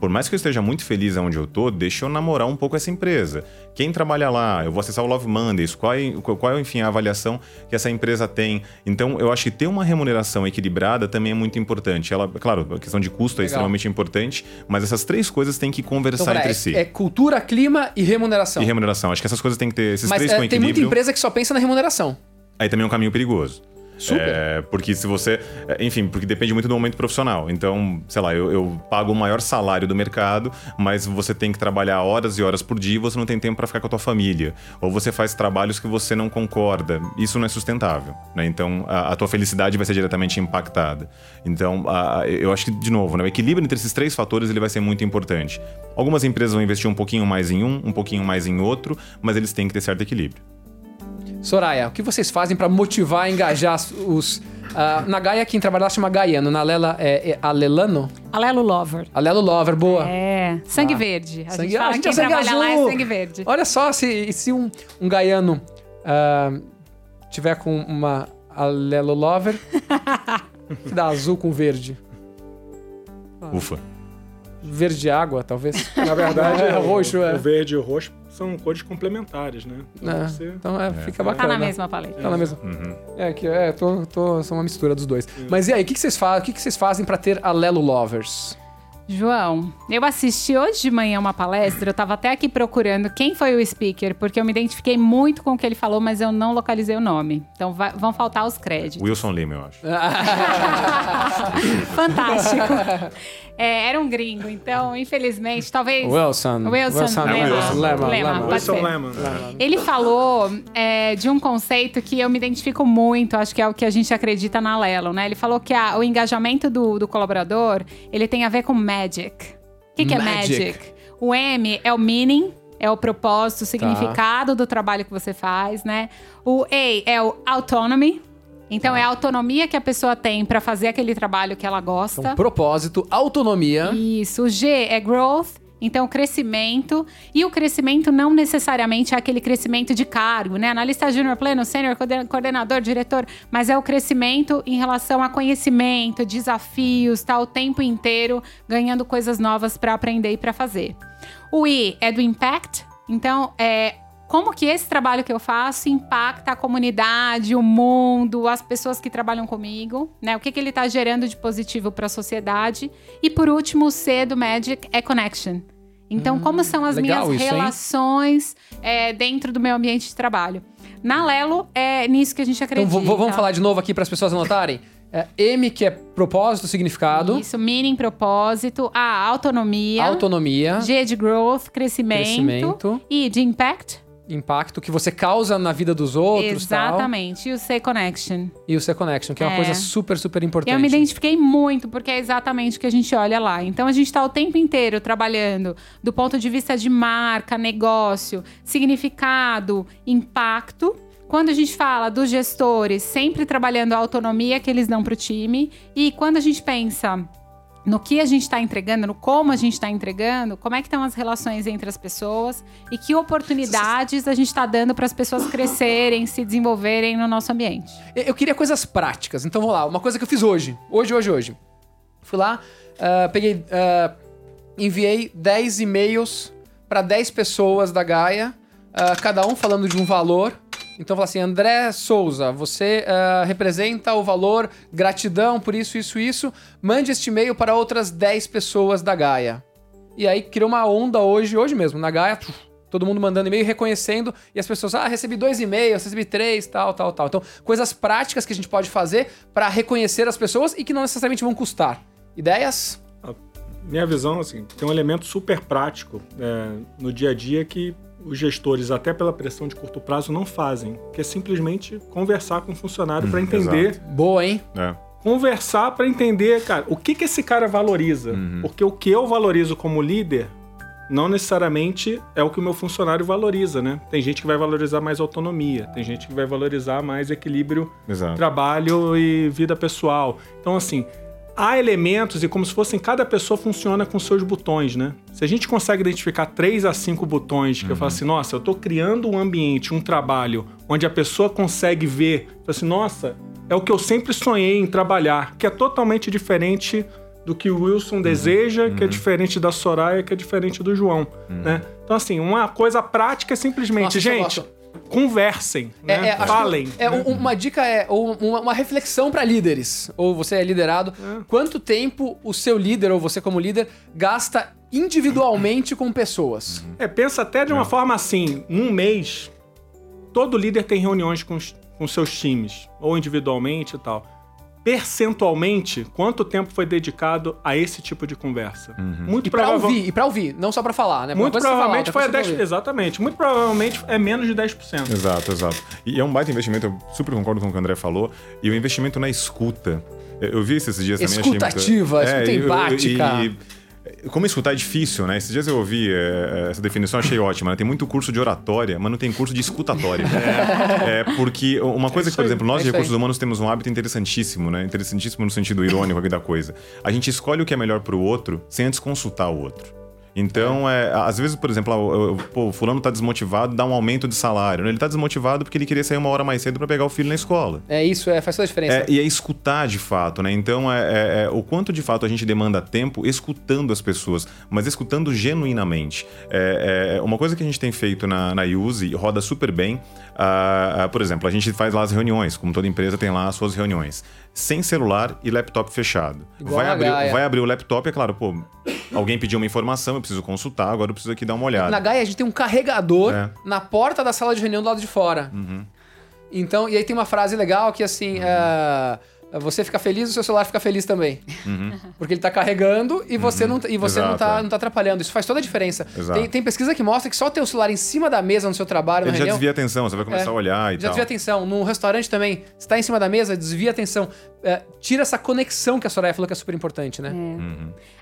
Por mais que eu esteja muito feliz onde eu tô, deixa eu namorar um pouco essa empresa. Quem trabalha lá, eu vou acessar o Love Mondays, qual é, qual é enfim, a avaliação que essa empresa tem. Então, eu acho que ter uma remuneração equilibrada também é muito importante. Ela, claro, a questão de custo é Legal. extremamente importante, mas essas três coisas têm que conversar Então, entre é, si. é cultura, clima e remuneração. E remuneração. Acho que essas coisas têm que ter esses Mas três é, com tem equilíbrio. muita empresa que só pensa na remuneração. Aí também é um caminho perigoso. Super. É, porque se você. é, Enfim, porque depende muito do momento profissional. Então, sei lá, eu, eu pago o maior salário do mercado, mas você tem que trabalhar horas e horas por dia e você não tem tempo para ficar com a tua família. Ou você faz trabalhos que você não concorda. Isso não é sustentável. Né? Então, a, a tua felicidade vai ser diretamente impactada. Então, a- eu acho que, de novo, né, o equilíbrio entre esses três fatores ele vai ser muito importante. Algumas empresas vão investir um pouquinho mais em um, um pouquinho mais em outro, mas eles têm que ter certo equilíbrio. Soraya, o que vocês fazem pra motivar e engajar os. ah, na Gaia, quem trabalha lá chama Gaiano. Na Lela é, é Alelano? Alelo Lover. Alelo Lover, boa. É, sangue Ah. verde. A Sangue- gente fala ah, a gente quem é sangue trabalha lá é azul. sangue verde. Olha só, se, se um, um gaiano ah, tiver com uma Alelo Lover, que dá azul com verde. Ufa. verde água, talvez. Na verdade, É, roxo, é. o verde e o roxo são cores complementares, né? Então, É, você- Então é, fica Tá bacana. na mesma paleta. Tá na mesma. Uhum. É, que é, tô, tô, são uma mistura dos dois. Mas e aí, o que, que vocês fazem? O que, que vocês fazem pra ter a Lelo Lovers? João, eu assisti hoje de manhã uma palestra, eu tava até aqui procurando quem foi o speaker, porque eu me identifiquei muito com o que ele falou, mas eu não localizei o nome. Então vai- vão faltar os créditos. Wilson Lima, eu acho. Fantástico. É, era um gringo, então, infelizmente, talvez. Wilson. Wilson Lema. Lema. Lema. Lema, Lema. Wilson. Lemon. Ele falou é, de um conceito que eu me identifico muito, acho que é o que a gente acredita na Lelo, né? Ele falou que a- o engajamento do, do colaborador, ele tem a ver com magic. O que, que é Magic. magic? O M é o meaning, é o propósito, o significado do trabalho que você faz, né? O A é o autonomy. Então é a autonomia que a pessoa tem pra fazer aquele trabalho que ela gosta. Então, propósito, autonomia. Isso. O G é growth. Então, crescimento. E o crescimento não necessariamente é aquele crescimento de cargo, né? Analista júnior, pleno, sênior, coorden- coordenador, diretor. Mas é o crescimento em relação a conhecimento, desafios, tá o tempo inteiro ganhando coisas novas para aprender e para fazer. O I é do impact. Então, é como que esse trabalho que eu faço impacta a comunidade, o mundo, as pessoas que trabalham comigo, né? O que, que ele está gerando de positivo para a sociedade. E por último, o C do Magic é connection. Então, como são as minhas isso, relações é, dentro do meu ambiente de trabalho? Na Lelo, é nisso que a gente Então acredita. v- vamos falar de novo aqui para as pessoas anotarem. É, M, que é propósito, significado. Isso, meaning, propósito. A, autonomia. Autonomia. G de growth, crescimento. Crescimento. E de impact. Impacto que você causa na vida dos outros tal. Exatamente. E o C, connection. E o C Connection, que é uma É. coisa super, super importante. Eu me identifiquei muito, porque é exatamente o que a gente olha lá. Então a gente está o tempo inteiro trabalhando do ponto de vista de marca, negócio, significado, impacto. Quando a gente fala dos gestores, sempre trabalhando a autonomia que eles dão para o time. E quando a gente pensa no que a gente está entregando, no como a gente está entregando, como é que estão as relações entre as pessoas e que oportunidades a gente está dando para as pessoas crescerem, se desenvolverem no nosso ambiente. Eu queria coisas práticas. Então vamos lá. Uma coisa que eu fiz hoje. Hoje, hoje, hoje. Fui lá, ah, peguei. ah, enviei 10 e-mails para 10 pessoas da Gaia, ah, cada um falando de um valor. Então fala assim, André Souza, você ah, representa o valor gratidão por isso, isso, isso. Mande este e-mail para outras 10 pessoas da Gaia. E aí criou uma onda hoje, hoje mesmo, na Gaia, todo mundo mandando e-mail, reconhecendo, e as pessoas, ah, recebi dois e-mails, recebi três, tal, tal, tal. Então, coisas práticas que a gente pode fazer para reconhecer as pessoas e que não necessariamente vão custar. Ideias? Minha visão, assim, tem um elemento super prático é, no dia a dia que os gestores, até pela pressão de curto prazo, não fazem, que é simplesmente conversar com o funcionário para entender, Boa, hein? É. conversar para entender, cara, o que que esse cara valoriza, porque o que eu valorizo como líder não necessariamente é o que o meu funcionário valoriza, né? Tem gente que vai valorizar mais autonomia, tem gente que vai valorizar mais equilíbrio Exato. trabalho e vida pessoal. Então, assim, há elementos e como se fossem cada pessoa funciona com seus botões, né? Se a gente consegue identificar três a cinco botões, que eu falo assim, nossa, eu tô criando um ambiente, um trabalho, onde a pessoa consegue ver, assim, nossa, é o que eu sempre sonhei em trabalhar, que é totalmente diferente do que o Wilson deseja, que é diferente da Soraya, que é diferente do João, né? Então, assim, uma coisa prática é simplesmente, Nossa, gente. Conversem, É, né? é, que falem. é, né? um- uma dica é, ou uma, uma reflexão para líderes, ou você é liderado, quanto tempo o seu líder, ou você como líder, gasta individualmente com pessoas? É, pensa até de uma forma assim, num mês, todo líder tem reuniões com, os- com seus times, ou individualmente e tal. Percentualmente, quanto tempo foi dedicado a esse tipo de conversa? Muito E pra provavelmente. ouvir, e pra ouvir, não só pra falar, né? Muito é falar, provavelmente outra foi a coisa é 10%. ouvir. Exatamente. Muito provavelmente é menos de 10%. Exato, exato. E é um baita investimento, eu super concordo com o que o André falou. E o investimento na escuta. Eu vi esses dias também. muito- Escutativa, escuta e- e- empática. e- como escutar é difícil, né? Esses dias eu ouvi é, essa definição, achei ótima. né? Tem muito curso de oratória, mas não tem curso de escutatória. É, porque uma coisa que, por exemplo, nós é de recursos humanos temos um hábito interessantíssimo, né? Interessantíssimo no sentido irônico aqui da coisa. A gente escolhe o que é melhor pro outro sem antes consultar o outro. Então, é, às vezes, por exemplo, ah, pô, o fulano tá desmotivado, dá um aumento de salário. Ele tá desmotivado porque ele queria sair uma hora mais cedo para pegar o filho na escola. É isso, é, faz toda a diferença. É, e é escutar de fato, né? Então, é, é- é o quanto de fato a gente demanda tempo escutando as pessoas, mas escutando genuinamente. É, é uma coisa que a gente tem feito na, na Use e roda super bem. Ah, ah, por exemplo, a gente faz lá as reuniões, como toda empresa tem lá as suas reuniões, sem celular e laptop fechado. Igual Vai abrir, Gaia. vai abrir o laptop, é claro, pô, alguém pediu uma informação, eu preciso consultar, agora eu preciso aqui dar uma olhada. Na Gaia a gente tem um carregador É. na porta da sala de reunião do lado de fora. Uhum. Então, e aí tem uma frase legal que assim, é, você fica feliz, o seu celular fica feliz também. Porque ele tá carregando e você, não, e você não, Uhum. Tá, é. não tá atrapalhando. Isso faz toda a diferença. Tem, tem pesquisa que mostra que só ter o celular em cima da mesa no seu trabalho, na Ele já reunião, desvia atenção, você vai começar É. a olhar e já tal. desvia atenção. No restaurante também, você tá em cima da mesa, desvia atenção. É, tira essa conexão que a Soraya falou que é super importante, né?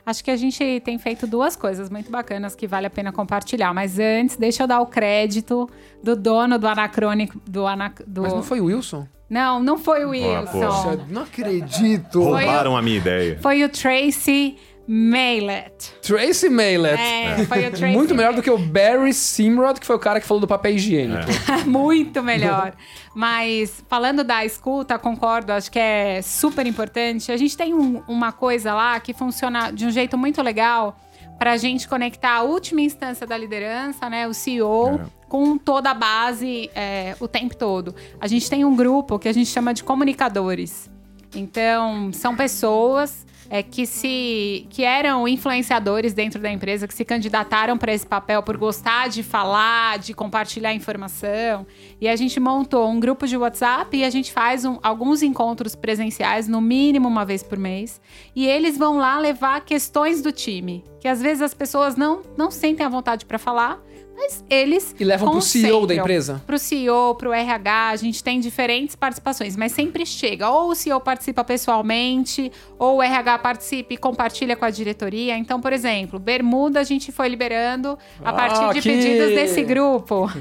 Acho que a gente tem feito duas coisas muito bacanas que vale a pena compartilhar. Mas antes, deixa eu dar o crédito do dono do anacrônico. Do, anac, do... Mas não foi o Wilson? Não, não foi o pô. Wilson. Poxa, não acredito. Roubaram a minha ideia. Foi o Tracy Maylet. Tracy Maylet. É, foi o Tracy Muito melhor do que o Barry Simrod, que foi o cara que falou do papel higiênico. Muito melhor. Mas falando da escuta, concordo, acho que é super importante. A gente tem um- uma coisa lá que funciona de um jeito muito legal para a gente conectar a última instância da liderança, né, o CEO, É. com toda a base é, o tempo todo. A gente tem um grupo que a gente chama de comunicadores. Então, são pessoas é, que se que eram influenciadores dentro da empresa, que se candidataram para esse papel por gostar de falar, de compartilhar informação. E a gente montou um grupo de WhatsApp e a gente faz um- alguns encontros presenciais, no mínimo uma vez por mês. E eles vão lá levar questões do time, que às vezes as pessoas não, não sentem a vontade para falar. Mas eles E levam pro CEO da empresa? Pro CEO, pro RH, a gente tem diferentes participações, mas sempre chega. Ou o CEO participa pessoalmente, ou o RH participa e compartilha com a diretoria. Então, por exemplo, Bermuda a gente foi liberando a Ah, partir de que- pedidos desse grupo.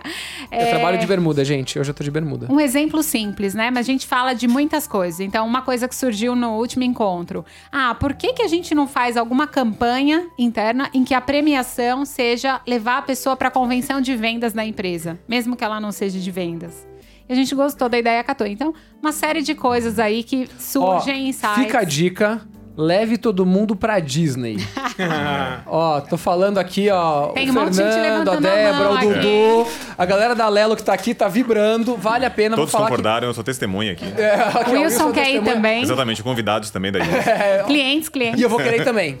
Eu trabalho de bermuda, gente. Hoje eu tô de bermuda. Um exemplo simples, né? Mas a gente fala de muitas coisas. Então, uma coisa que surgiu no último encontro. Ah, por que, que a gente não faz alguma campanha interna em que a premiação seja levar a pessoa para a convenção de vendas da empresa, mesmo que ela não seja de vendas? E a gente gostou da ideia, catou. Então, uma série de coisas aí que surgem em sites. fica a dica. Leve todo mundo pra Disney. ó, tô falando aqui, ó. Tem o um monte de gente Fernando, a levantando a Débora, mão o. Dudu. A galera da Lelo que tá aqui tá vibrando. Vale a pena. Todos vou falar concordaram, eu sou testemunha aqui. Que... É, aqui, O Wilson quer ir também. Exatamente, convidados também daí. Clientes, E clientes. eu vou querer ir também.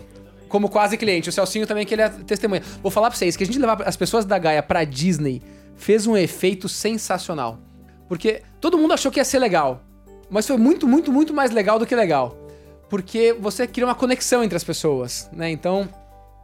Como quase cliente. O Celcinho também, que ele é testemunha. Vou falar pra vocês que a gente levar as pessoas da Gaia pra Disney fez um efeito sensacional. Porque todo mundo achou que ia ser legal. Mas foi muito, muito, muito mais legal do que legal. Porque você cria uma conexão entre as pessoas, né? Então,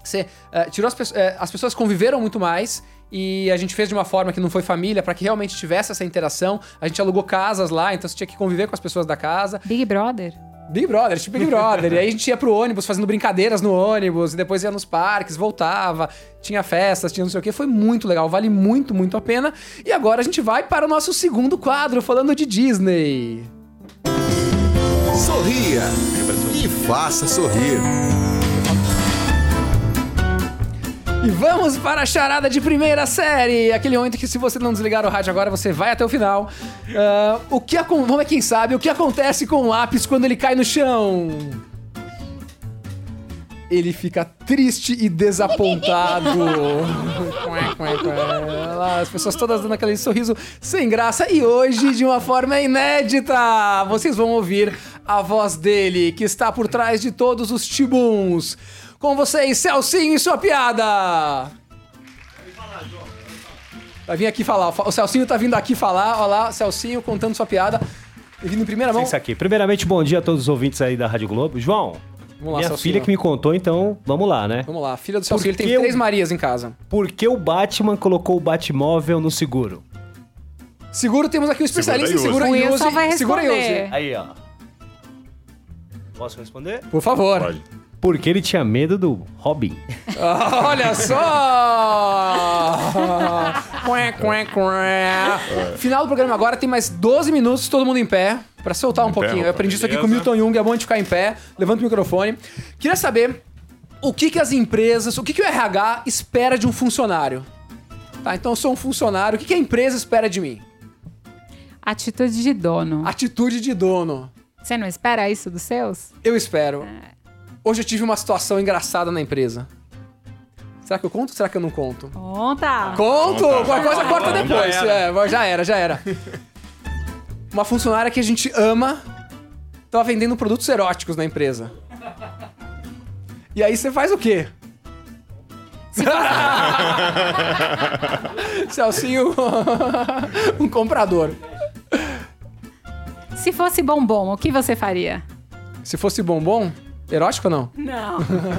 você eh, tirou as eh, as pessoas conviveram muito mais. E a gente fez de uma forma que não foi família, pra que realmente tivesse essa interação. A gente alugou casas lá, então você tinha que conviver com as pessoas da casa. Big Brother. Big Brother, tipo Big Brother. e aí a gente ia pro ônibus fazendo brincadeiras no ônibus, e depois ia nos parques, voltava, tinha festas, tinha não sei o que. Foi muito legal, vale muito, muito a pena. E agora a gente vai para o nosso segundo quadro, falando de Disney. Sorria e faça sorrir. E vamos para a charada de primeira série. Aquele momento que se você não desligar o rádio agora, você vai até o final. Ah, o que Vamos ver quem sabe o que acontece com o lápis quando ele cai no chão. Ele fica triste e desapontado. As pessoas todas dando aquele sorriso sem graça. E hoje, de uma forma inédita, vocês vão ouvir a voz dele, que está por trás de todos os tibuns. Com vocês, Celcinho e sua piada. Vai vir aqui falar. O Celcinho tá vindo aqui falar. Olha lá, Celcinho contando sua piada. E vindo em primeira mão. Isso aqui. Primeiramente, bom dia a todos os ouvintes aí da Rádio Globo. João, Vamos lá, minha Celcinho. filha que me contou, então vamos lá, né? Vamos lá, filha do Celcinho. Ele tem que três eu- Marias em casa. Por que o Batman colocou o Batmóvel no seguro? Seguro, temos aqui um especialista em seguro O e vai Segura e use. Aí, ó. Posso responder? Por favor. Pode. Porque ele tinha medo do Robin. Ah, Olha só! Final do programa agora, tem mais 12 minutos, todo mundo em pé, pra soltar um Em pé, pouquinho. Eu aprendi isso aqui com o. Milton Jung, é bom de ficar em pé. Levanta o microfone. Queria saber o que, que as empresas, o que, que o RH espera de um funcionário? Tá, então eu sou um funcionário, o que, que a empresa espera de mim? Atitude de dono. Atitude de dono. Você não espera isso dos seus? Eu espero. Hoje eu tive uma situação engraçada na empresa. Será que eu conto ou será que eu não conto? Conta! Conto! Conta. Qualquer coisa corta Já depois. era. É, já era, já era. Uma funcionária que a gente ama tava vendendo produtos eróticos na empresa. E aí você faz o quê? Celcinho, um comprador. Se fosse bombom, o que você faria? Se fosse bombom, erótico ou não? Não.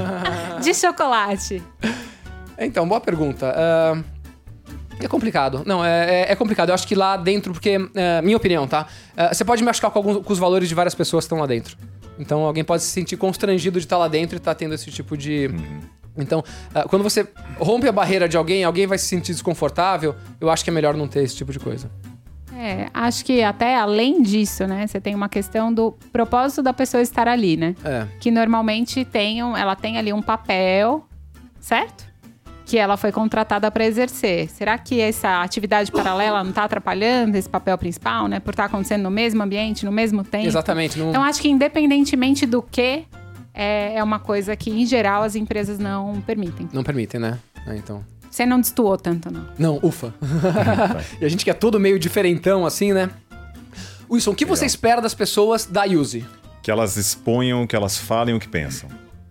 De chocolate. Então, boa pergunta. Ah, é complicado. Não, é, é- é complicado. Eu acho que lá dentro, porque, é, minha opinião, tá? Você pode machucar com, alguns, com os valores de várias pessoas que estão lá dentro. Então, alguém pode se sentir constrangido de estar lá dentro e estar tendo esse tipo de. Então, ah, quando você rompe a barreira de alguém, alguém vai se sentir desconfortável, eu acho que é melhor não ter esse tipo de coisa. É, acho que até além disso, né? Você tem uma questão do propósito da pessoa estar ali, né? É. Que normalmente tem um, ela tem ali um papel, certo? Que ela foi contratada para exercer. Será que essa atividade paralela não está atrapalhando esse papel principal, né? Por estar acontecendo no mesmo ambiente, no mesmo tempo. Exatamente. Não... Então, acho que independentemente do que, é, é uma coisa que, em geral, as empresas não permitem. Não permitem, né? É, então. Você não destoou tanto, não. Não, ufa. e a gente que é todo meio diferentão, assim, né? Wilson, o que você espera das pessoas da Use? que elas exponham, que elas falem o que pensam.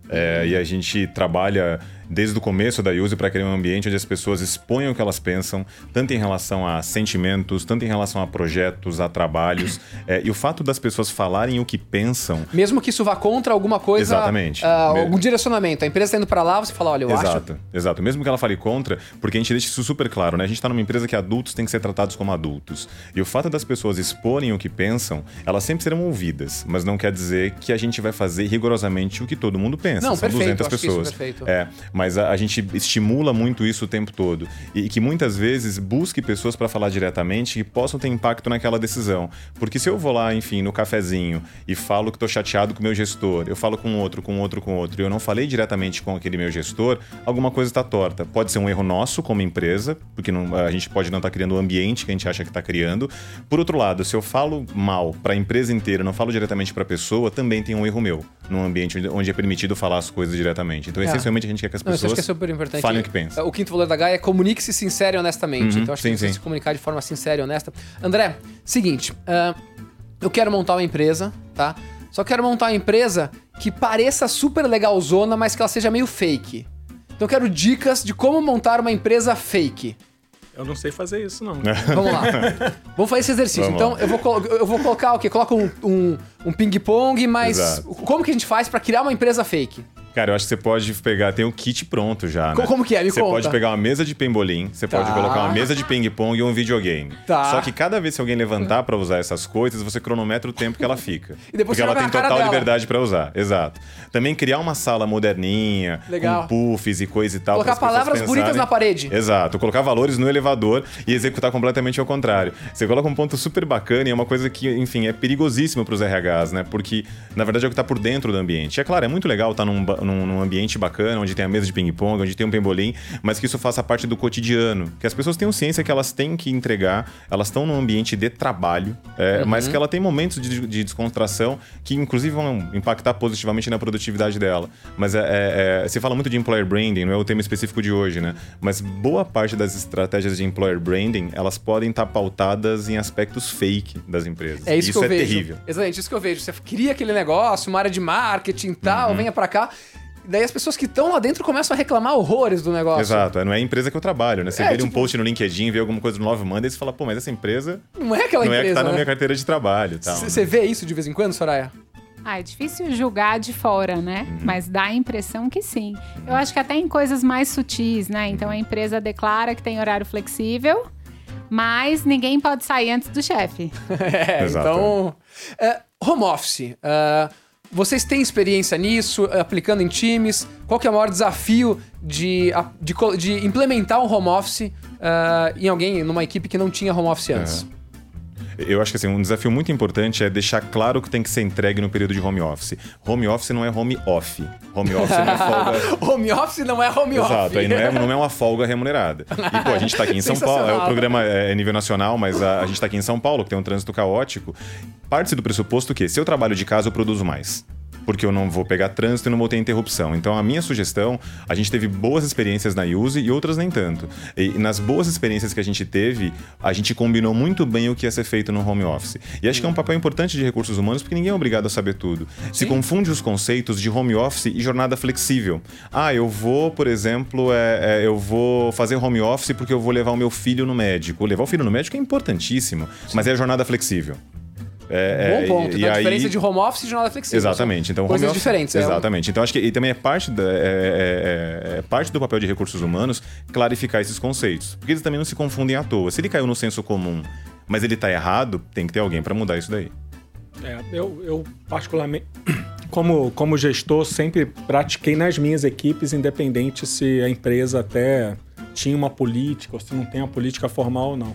É, e a gente trabalha desde o começo da Use para criar um ambiente onde as pessoas exponham o que elas pensam, tanto em relação a sentimentos, tanto em relação a projetos, a trabalhos. É, e o fato das pessoas falarem o que pensam. Mesmo que isso vá contra alguma coisa. Exatamente. Me- algum direcionamento. A empresa tá indo pra lá, você fala, olha, eu acho. Exato, exato. Mesmo que ela fale contra, porque a gente deixa isso super claro, né? A gente tá numa empresa que adultos têm que ser tratados como adultos. E o fato das pessoas exporem o que pensam, elas sempre serão ouvidas, mas não quer dizer que a gente vai fazer rigorosamente o que todo mundo pensa. Não, São perfeito, 200 eu acho que isso é pessoas. perfeito. É, mas a, a gente estimula muito isso o tempo todo. E, que muitas vezes busque pessoas para falar diretamente que possam ter impacto naquela decisão. Porque se eu vou lá, enfim, no cafezinho e falo que tô chateado com o meu gestor, eu falo com outro, com outro, com outro, e eu não falei diretamente com aquele meu gestor, alguma coisa está torta. Pode ser um erro nosso como empresa, porque não- a gente pode não estar criando o ambiente que a gente acha que está criando. Por outro lado, se eu falo mal para a empresa inteira, não falo diretamente para a pessoa, também tem um erro meu, num ambiente onde- onde é permitido falar as coisas diretamente. Então, É. essencialmente, a gente quer que as Não, isso pessoas acho que é super importante. falem o que pensam. O quinto valor da Gaia é comunique-se sincero e honestamente. Uhum, então acho sim, que você se comunicar de forma sincera e honesta. André, seguinte, ah, eu quero montar uma empresa, tá? Só quero montar uma empresa que pareça super legalzona, mas que ela seja meio fake. Então eu quero dicas de como montar uma empresa fake. Eu não sei fazer isso, não. Vamos lá. Vamos fazer esse exercício. Vamos então lá. eu vou, eu vou colocar o quê? Coloca um, um, um ping-pong, mas Exato. como que a gente faz pra criar uma empresa fake? Cara, eu acho que você pode pegar, tem o kit pronto já, né? Co- como que é? Me Você conta. pode pegar uma mesa de pembolim, você Tá. pode colocar uma mesa de ping-pong e um videogame. Tá. Só que cada vez que alguém levantar pra usar essas coisas, você cronometra o tempo que ela fica. E depois Porque ela tem total liberdade pra usar. Exato. Também criar uma sala moderninha, Legal. com puffs e coisa e tal. Colocar palavras bonitas na parede. Exato. Colocar valores no elevador e executar completamente ao contrário. Você coloca um ponto super bacana e é uma coisa que, enfim, é perigosíssimo pros Né? Porque, na verdade, é o que tá por dentro do ambiente. É claro, é muito legal estar num, ba- num, num ambiente bacana, onde tem a mesa de ping-pong, onde tem um pembolim, mas que isso faça parte do cotidiano. Que as pessoas tenham ciência que elas têm que entregar, elas estão num ambiente de trabalho, é, Uhum. mas que ela tem momentos de, de descontração que, inclusive, vão impactar positivamente na produtividade dela. Mas é, é, é, se fala muito de employer branding, não é o tema específico de hoje, né? Mas boa parte das estratégias de employer branding, elas podem estar pautadas em aspectos fake das empresas. É isso, eu é vejo. terrível. Exatamente, isso que eu vejo. Você cria aquele negócio, uma área de marketing e tal, Uhum. venha pra cá. Daí as pessoas que estão lá dentro começam a reclamar horrores do negócio. Exato, não é a empresa que eu trabalho, né? Você É, vê ali um tipo- post no LinkedIn, vê alguma coisa no Love Monday e você fala, pô, mas essa empresa Não é aquela não é a que empresa, tá na né? minha carteira de trabalho tal. né? Você vê isso de vez em quando, Soraya? Ah, é difícil julgar de fora, né? Uhum. Mas dá a impressão que sim. Eu acho que até em coisas mais sutis, né? Então a empresa declara que tem horário flexível, mas ninguém pode sair antes do chefe. É, Exato. então... é, home office. é, vocês têm experiência nisso, é, aplicando em times? Qual que é o maior desafio de, de, de implementar um home office é, em alguém, numa equipe que não tinha home office antes? Eu acho que assim, um desafio muito importante é deixar claro que tem que ser entregue no período de home office. Home office não é home off. Home office não é folga. home office não é home office. Exato, aí não é, não é uma folga remunerada. E, pô, a gente tá aqui em São Paulo, é, o programa é nível nacional, mas a, a gente tá aqui em São Paulo, que tem um trânsito caótico. Parte-se do pressuposto que, se eu trabalho de casa, eu produzo mais. Porque eu não vou pegar trânsito e não vou ter interrupção. Então, a minha sugestão, a gente teve boas experiências na Use e outras nem tanto. E nas boas experiências que a gente teve, a gente combinou muito bem o que ia ser feito no home office. E acho que é um papel importante de recursos humanos, porque ninguém é obrigado a saber tudo. Se confunde os conceitos de home office e jornada flexível. Ah, eu vou, por exemplo, é, é, eu vou fazer home office porque eu vou levar o meu filho no médico. Levar o filho no médico é importantíssimo, mas é a jornada flexível. É, Bom ponto. e- então, e a aí- diferença de home office e jornada flexível. Exatamente. Então, Coisas office- diferentes. é um- Exatamente. Então, acho que e também é parte, da, é, é- é parte do papel de recursos humanos clarificar esses conceitos. Porque eles também não se confundem à toa. Se ele caiu no senso comum, mas ele tá errado, tem que ter alguém para mudar isso daí. É, eu, eu particularmente, como, como gestor, sempre pratiquei nas minhas equipes, independente se a empresa até tinha uma política ou se não tem uma política formal ou não.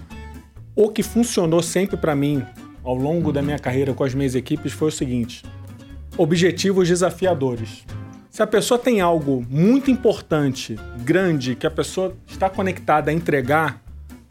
O que funcionou sempre para mim ao longo da minha carreira com as minhas equipes foi o seguinte: objetivos desafiadores. Se a pessoa tem algo muito importante, grande, que a pessoa está conectada a entregar,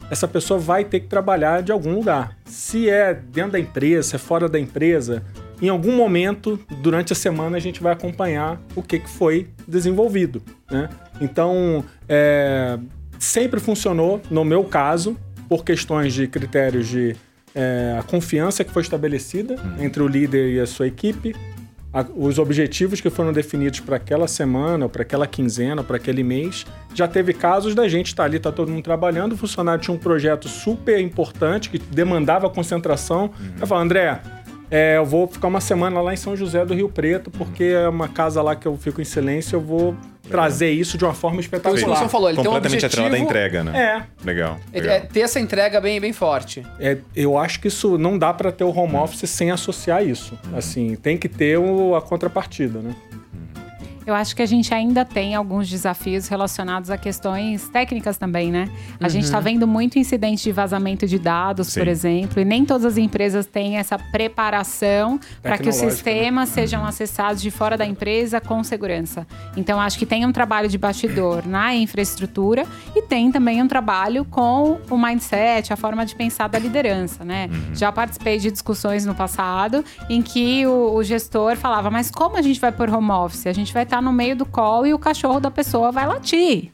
essa pessoa vai ter que trabalhar de algum lugar. Se é dentro da empresa, se é fora da empresa, em algum momento, durante a semana, a gente vai acompanhar o que, que foi desenvolvido. Né? Então, é, sempre funcionou, no meu caso, por questões de critérios de é, a confiança que foi estabelecida entre o líder e a sua equipe, a- os objetivos que foram definidos para aquela semana, ou para aquela quinzena, ou para aquele mês. Já teve casos da gente estar ali, tá todo mundo trabalhando, o funcionário tinha um projeto super importante que demandava concentração. Eu falo, André, é, eu vou ficar uma semana lá em São José do Rio Preto, porque é uma casa lá que eu fico em silêncio, eu vou trazer isso de uma forma espetacular. isso que você falou, ele tem um Completamente objetivo... atrelado à entrega, né? É, Legal. É, legal. é ter essa entrega bem, bem forte. É, eu acho que isso não dá para ter o home office sem associar isso. Assim, tem que ter o- a contrapartida, né? Eu acho que a gente ainda tem alguns desafios relacionados a questões técnicas também, né? A gente está vendo muito incidente de vazamento de dados, por Sim. exemplo, e nem todas as empresas têm essa preparação para que os Tecnológica, sistemas sejam acessados de fora da empresa com segurança. Então, acho que tem um trabalho de bastidor na infraestrutura e tem também um trabalho com o mindset, a forma de pensar da liderança, né? Já participei de discussões no passado em que o, o gestor falava, mas como a gente vai por home office? A gente vai estar no meio do call e o cachorro da pessoa vai latir.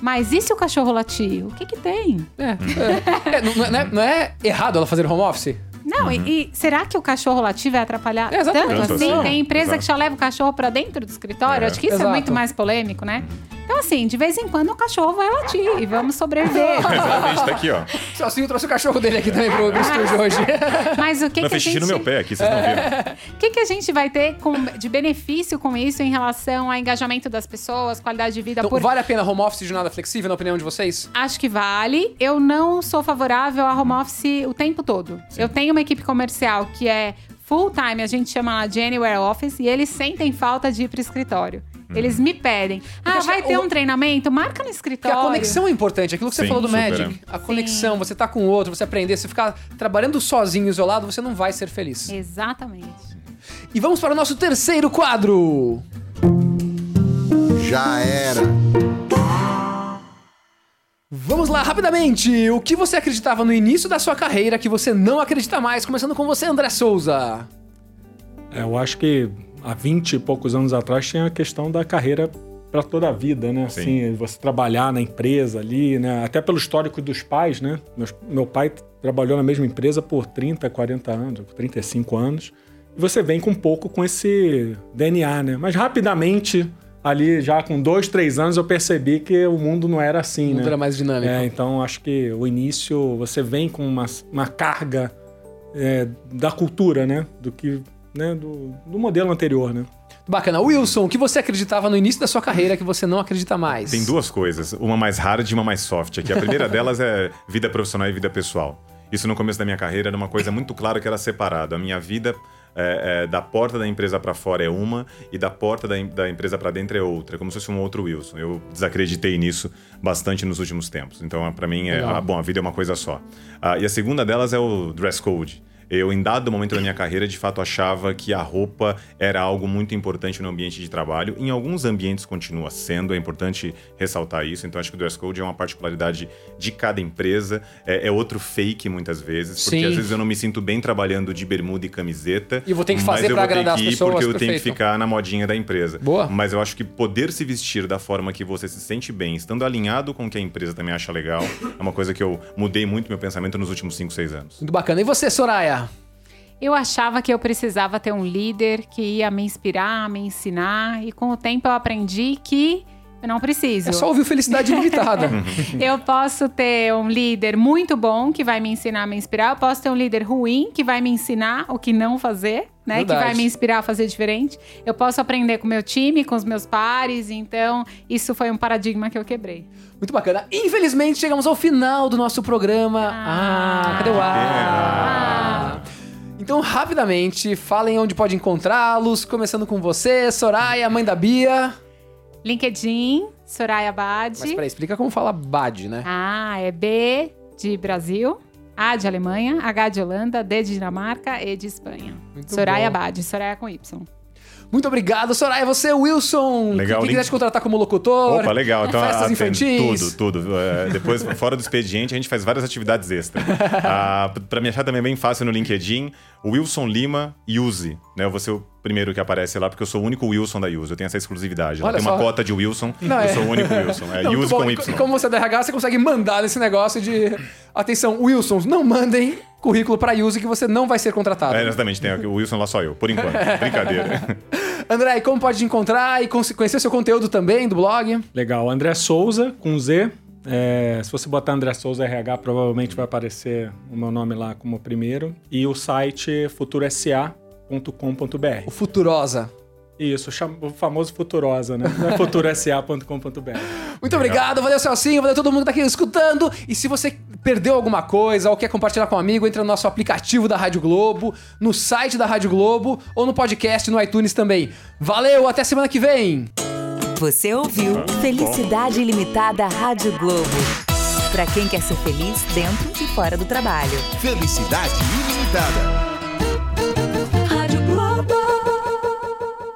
Mas e se o cachorro latir? O que que tem? É, é. É, não, não é, não é errado ela fazer home office? Não, e, e será que o cachorro latir vai atrapalhar É, exatamente. tanto assim? Tem empresa Exato. que já leva o cachorro pra dentro do escritório. É. Acho que isso Exato. é muito mais polêmico, né? Então, assim, de vez em quando o cachorro vai latir e vamos sobreviver. Exatamente, tá aqui, ó. O Celcinho trouxe o cachorro dele aqui também pro, pro estúdio hoje. Mas o que, Não, que a gente... no meu pé aqui, vocês não viram. O que, que a gente vai ter com- de benefício com isso em relação ao engajamento das pessoas, qualidade de vida Então, por vale a pena home office de jornada flexível, na opinião de vocês? Acho que vale. Eu não sou favorável a home office o tempo todo. Eu tenho uma equipe comercial que é full time, a gente chama lá de Anywhere Office, e eles sentem falta de ir pro escritório. Eles me pedem. Ah, vai que ter o- um treinamento? Marca no Porque escritório. a conexão é importante, aquilo que você Sim, falou do super, Magic. é. A conexão, você tá com o outro, você aprender, se ficar trabalhando sozinho, isolado, você não vai ser feliz. Exatamente. E vamos para o nosso terceiro quadro. Já era. Vamos lá, rapidamente. O que você acreditava no início da sua carreira que você não acredita mais? Começando com você, André Souza. É, eu acho que há 20 e poucos anos atrás tinha a questão da carreira para toda a vida, né? Sim. Assim, você trabalhar na empresa ali, né? Até pelo histórico dos pais, né? Meus- meu pai trabalhou na mesma empresa por 30, 40 anos, por 35 anos. E você vem com um pouco com esse DNA, né? Mas rapidamente, ali já com dois, três anos, eu percebi que o mundo não era assim, O mundo né? era mais dinâmico. É, então acho que o início você vem com uma, uma carga é, da cultura, né? Do que. Né? Do, do modelo anterior, né? Bacana. Wilson, o que você acreditava no início da sua carreira que você não acredita mais? Tem duas coisas, uma mais hard e uma mais soft aqui. A primeira delas é vida profissional e vida pessoal. Isso no começo da minha carreira era uma coisa muito clara que era separado. A minha vida é, é, da porta da empresa para fora é uma e da porta da, da empresa para dentro é outra, é como se fosse um outro Wilson. Eu desacreditei nisso bastante nos últimos tempos. Então, para mim, é, ah, bom, a vida é uma coisa só. Ah, e a segunda delas é o dress code. Eu, em dado momento da minha carreira, de fato achava que a roupa era algo muito importante no ambiente de trabalho. Em alguns ambientes continua sendo, é importante ressaltar isso. Então, acho que o dress code é uma particularidade de cada empresa. É, é outro fake muitas vezes, porque Sim. às vezes eu não me sinto bem trabalhando de bermuda e camiseta. E vou ter que fazer mas eu pra vou ter agradar que as ir pessoas, Porque eu tenho que perfeito. ficar na modinha da empresa. Boa. Mas eu acho que poder se vestir da forma que você se sente bem, estando alinhado com o que a empresa também acha legal, é uma coisa que eu mudei muito meu pensamento nos últimos 5, 6 anos. Muito bacana. E você, Soraya? Eu achava que eu precisava ter um líder que ia me inspirar, me ensinar, e com o tempo eu aprendi que eu não preciso. É só ouvir Felicidade Limitada. Eu posso ter um líder muito bom que vai me ensinar, me inspirar. Eu posso ter um líder ruim que vai me ensinar o que não fazer, né? Verdade. Que vai me inspirar a fazer diferente. Eu posso aprender com o meu time, com os meus pares. Então, isso foi um paradigma que eu quebrei. Muito bacana. Infelizmente, chegamos ao final do nosso programa. Ah, cadê o ar? Então, rapidamente, falem onde pode encontrá-los. Começando com você, Soraya, mãe da Bia. LinkedIn, Soraya Bad. Mas peraí, explica como fala Bad, né? Ah, é B de Brasil, A de Alemanha, H de Holanda, D de Dinamarca, E de Espanha. Muito Soraya bom. Bad, Soraya com Y. Muito obrigado, Soraya. Você, Wilson. Legal, Quem quiser te contratar como locutor. Opa, legal. Então, festas ah, infantis. Tudo, tudo. É, depois, fora do expediente, a gente faz várias atividades extras. Ah, pra me achar também é bem fácil no LinkedIn, Wilson Lima Use. Né? Eu vou ser o primeiro que aparece lá, porque eu sou o único Wilson da Use. Eu tenho essa exclusividade. Olha Tem uma só. cota de Wilson, Não, eu é. sou o único Wilson. É Não, bom. com E- Y. E como você é da RH, você consegue mandar nesse negócio de. Atenção, Wilsons, não mandem currículo pra Use que você não vai ser contratado. É, exatamente, tem o Wilson lá só eu, por enquanto. Brincadeira. André, e como pode te encontrar e con- conhecer seu conteúdo também do blog? Legal. André Souza, com Z. É, se você botar André Souza RH, provavelmente vai aparecer o meu nome lá como primeiro. E o site futurosa.com.br. O Futurosa. Isso, o famoso Futurosa, né? É futurosa.com.br. Muito obrigado, valeu Celcinho, valeu todo mundo que tá aqui escutando. E se você perdeu alguma coisa ou quer compartilhar com um amigo, entra no nosso aplicativo da Rádio Globo, no site da Rádio Globo ou no podcast no iTunes também. Valeu, até semana que vem! Você ouviu Felicidade Ilimitada Rádio Globo. Pra quem quer ser feliz dentro e fora do trabalho. Felicidade ilimitada.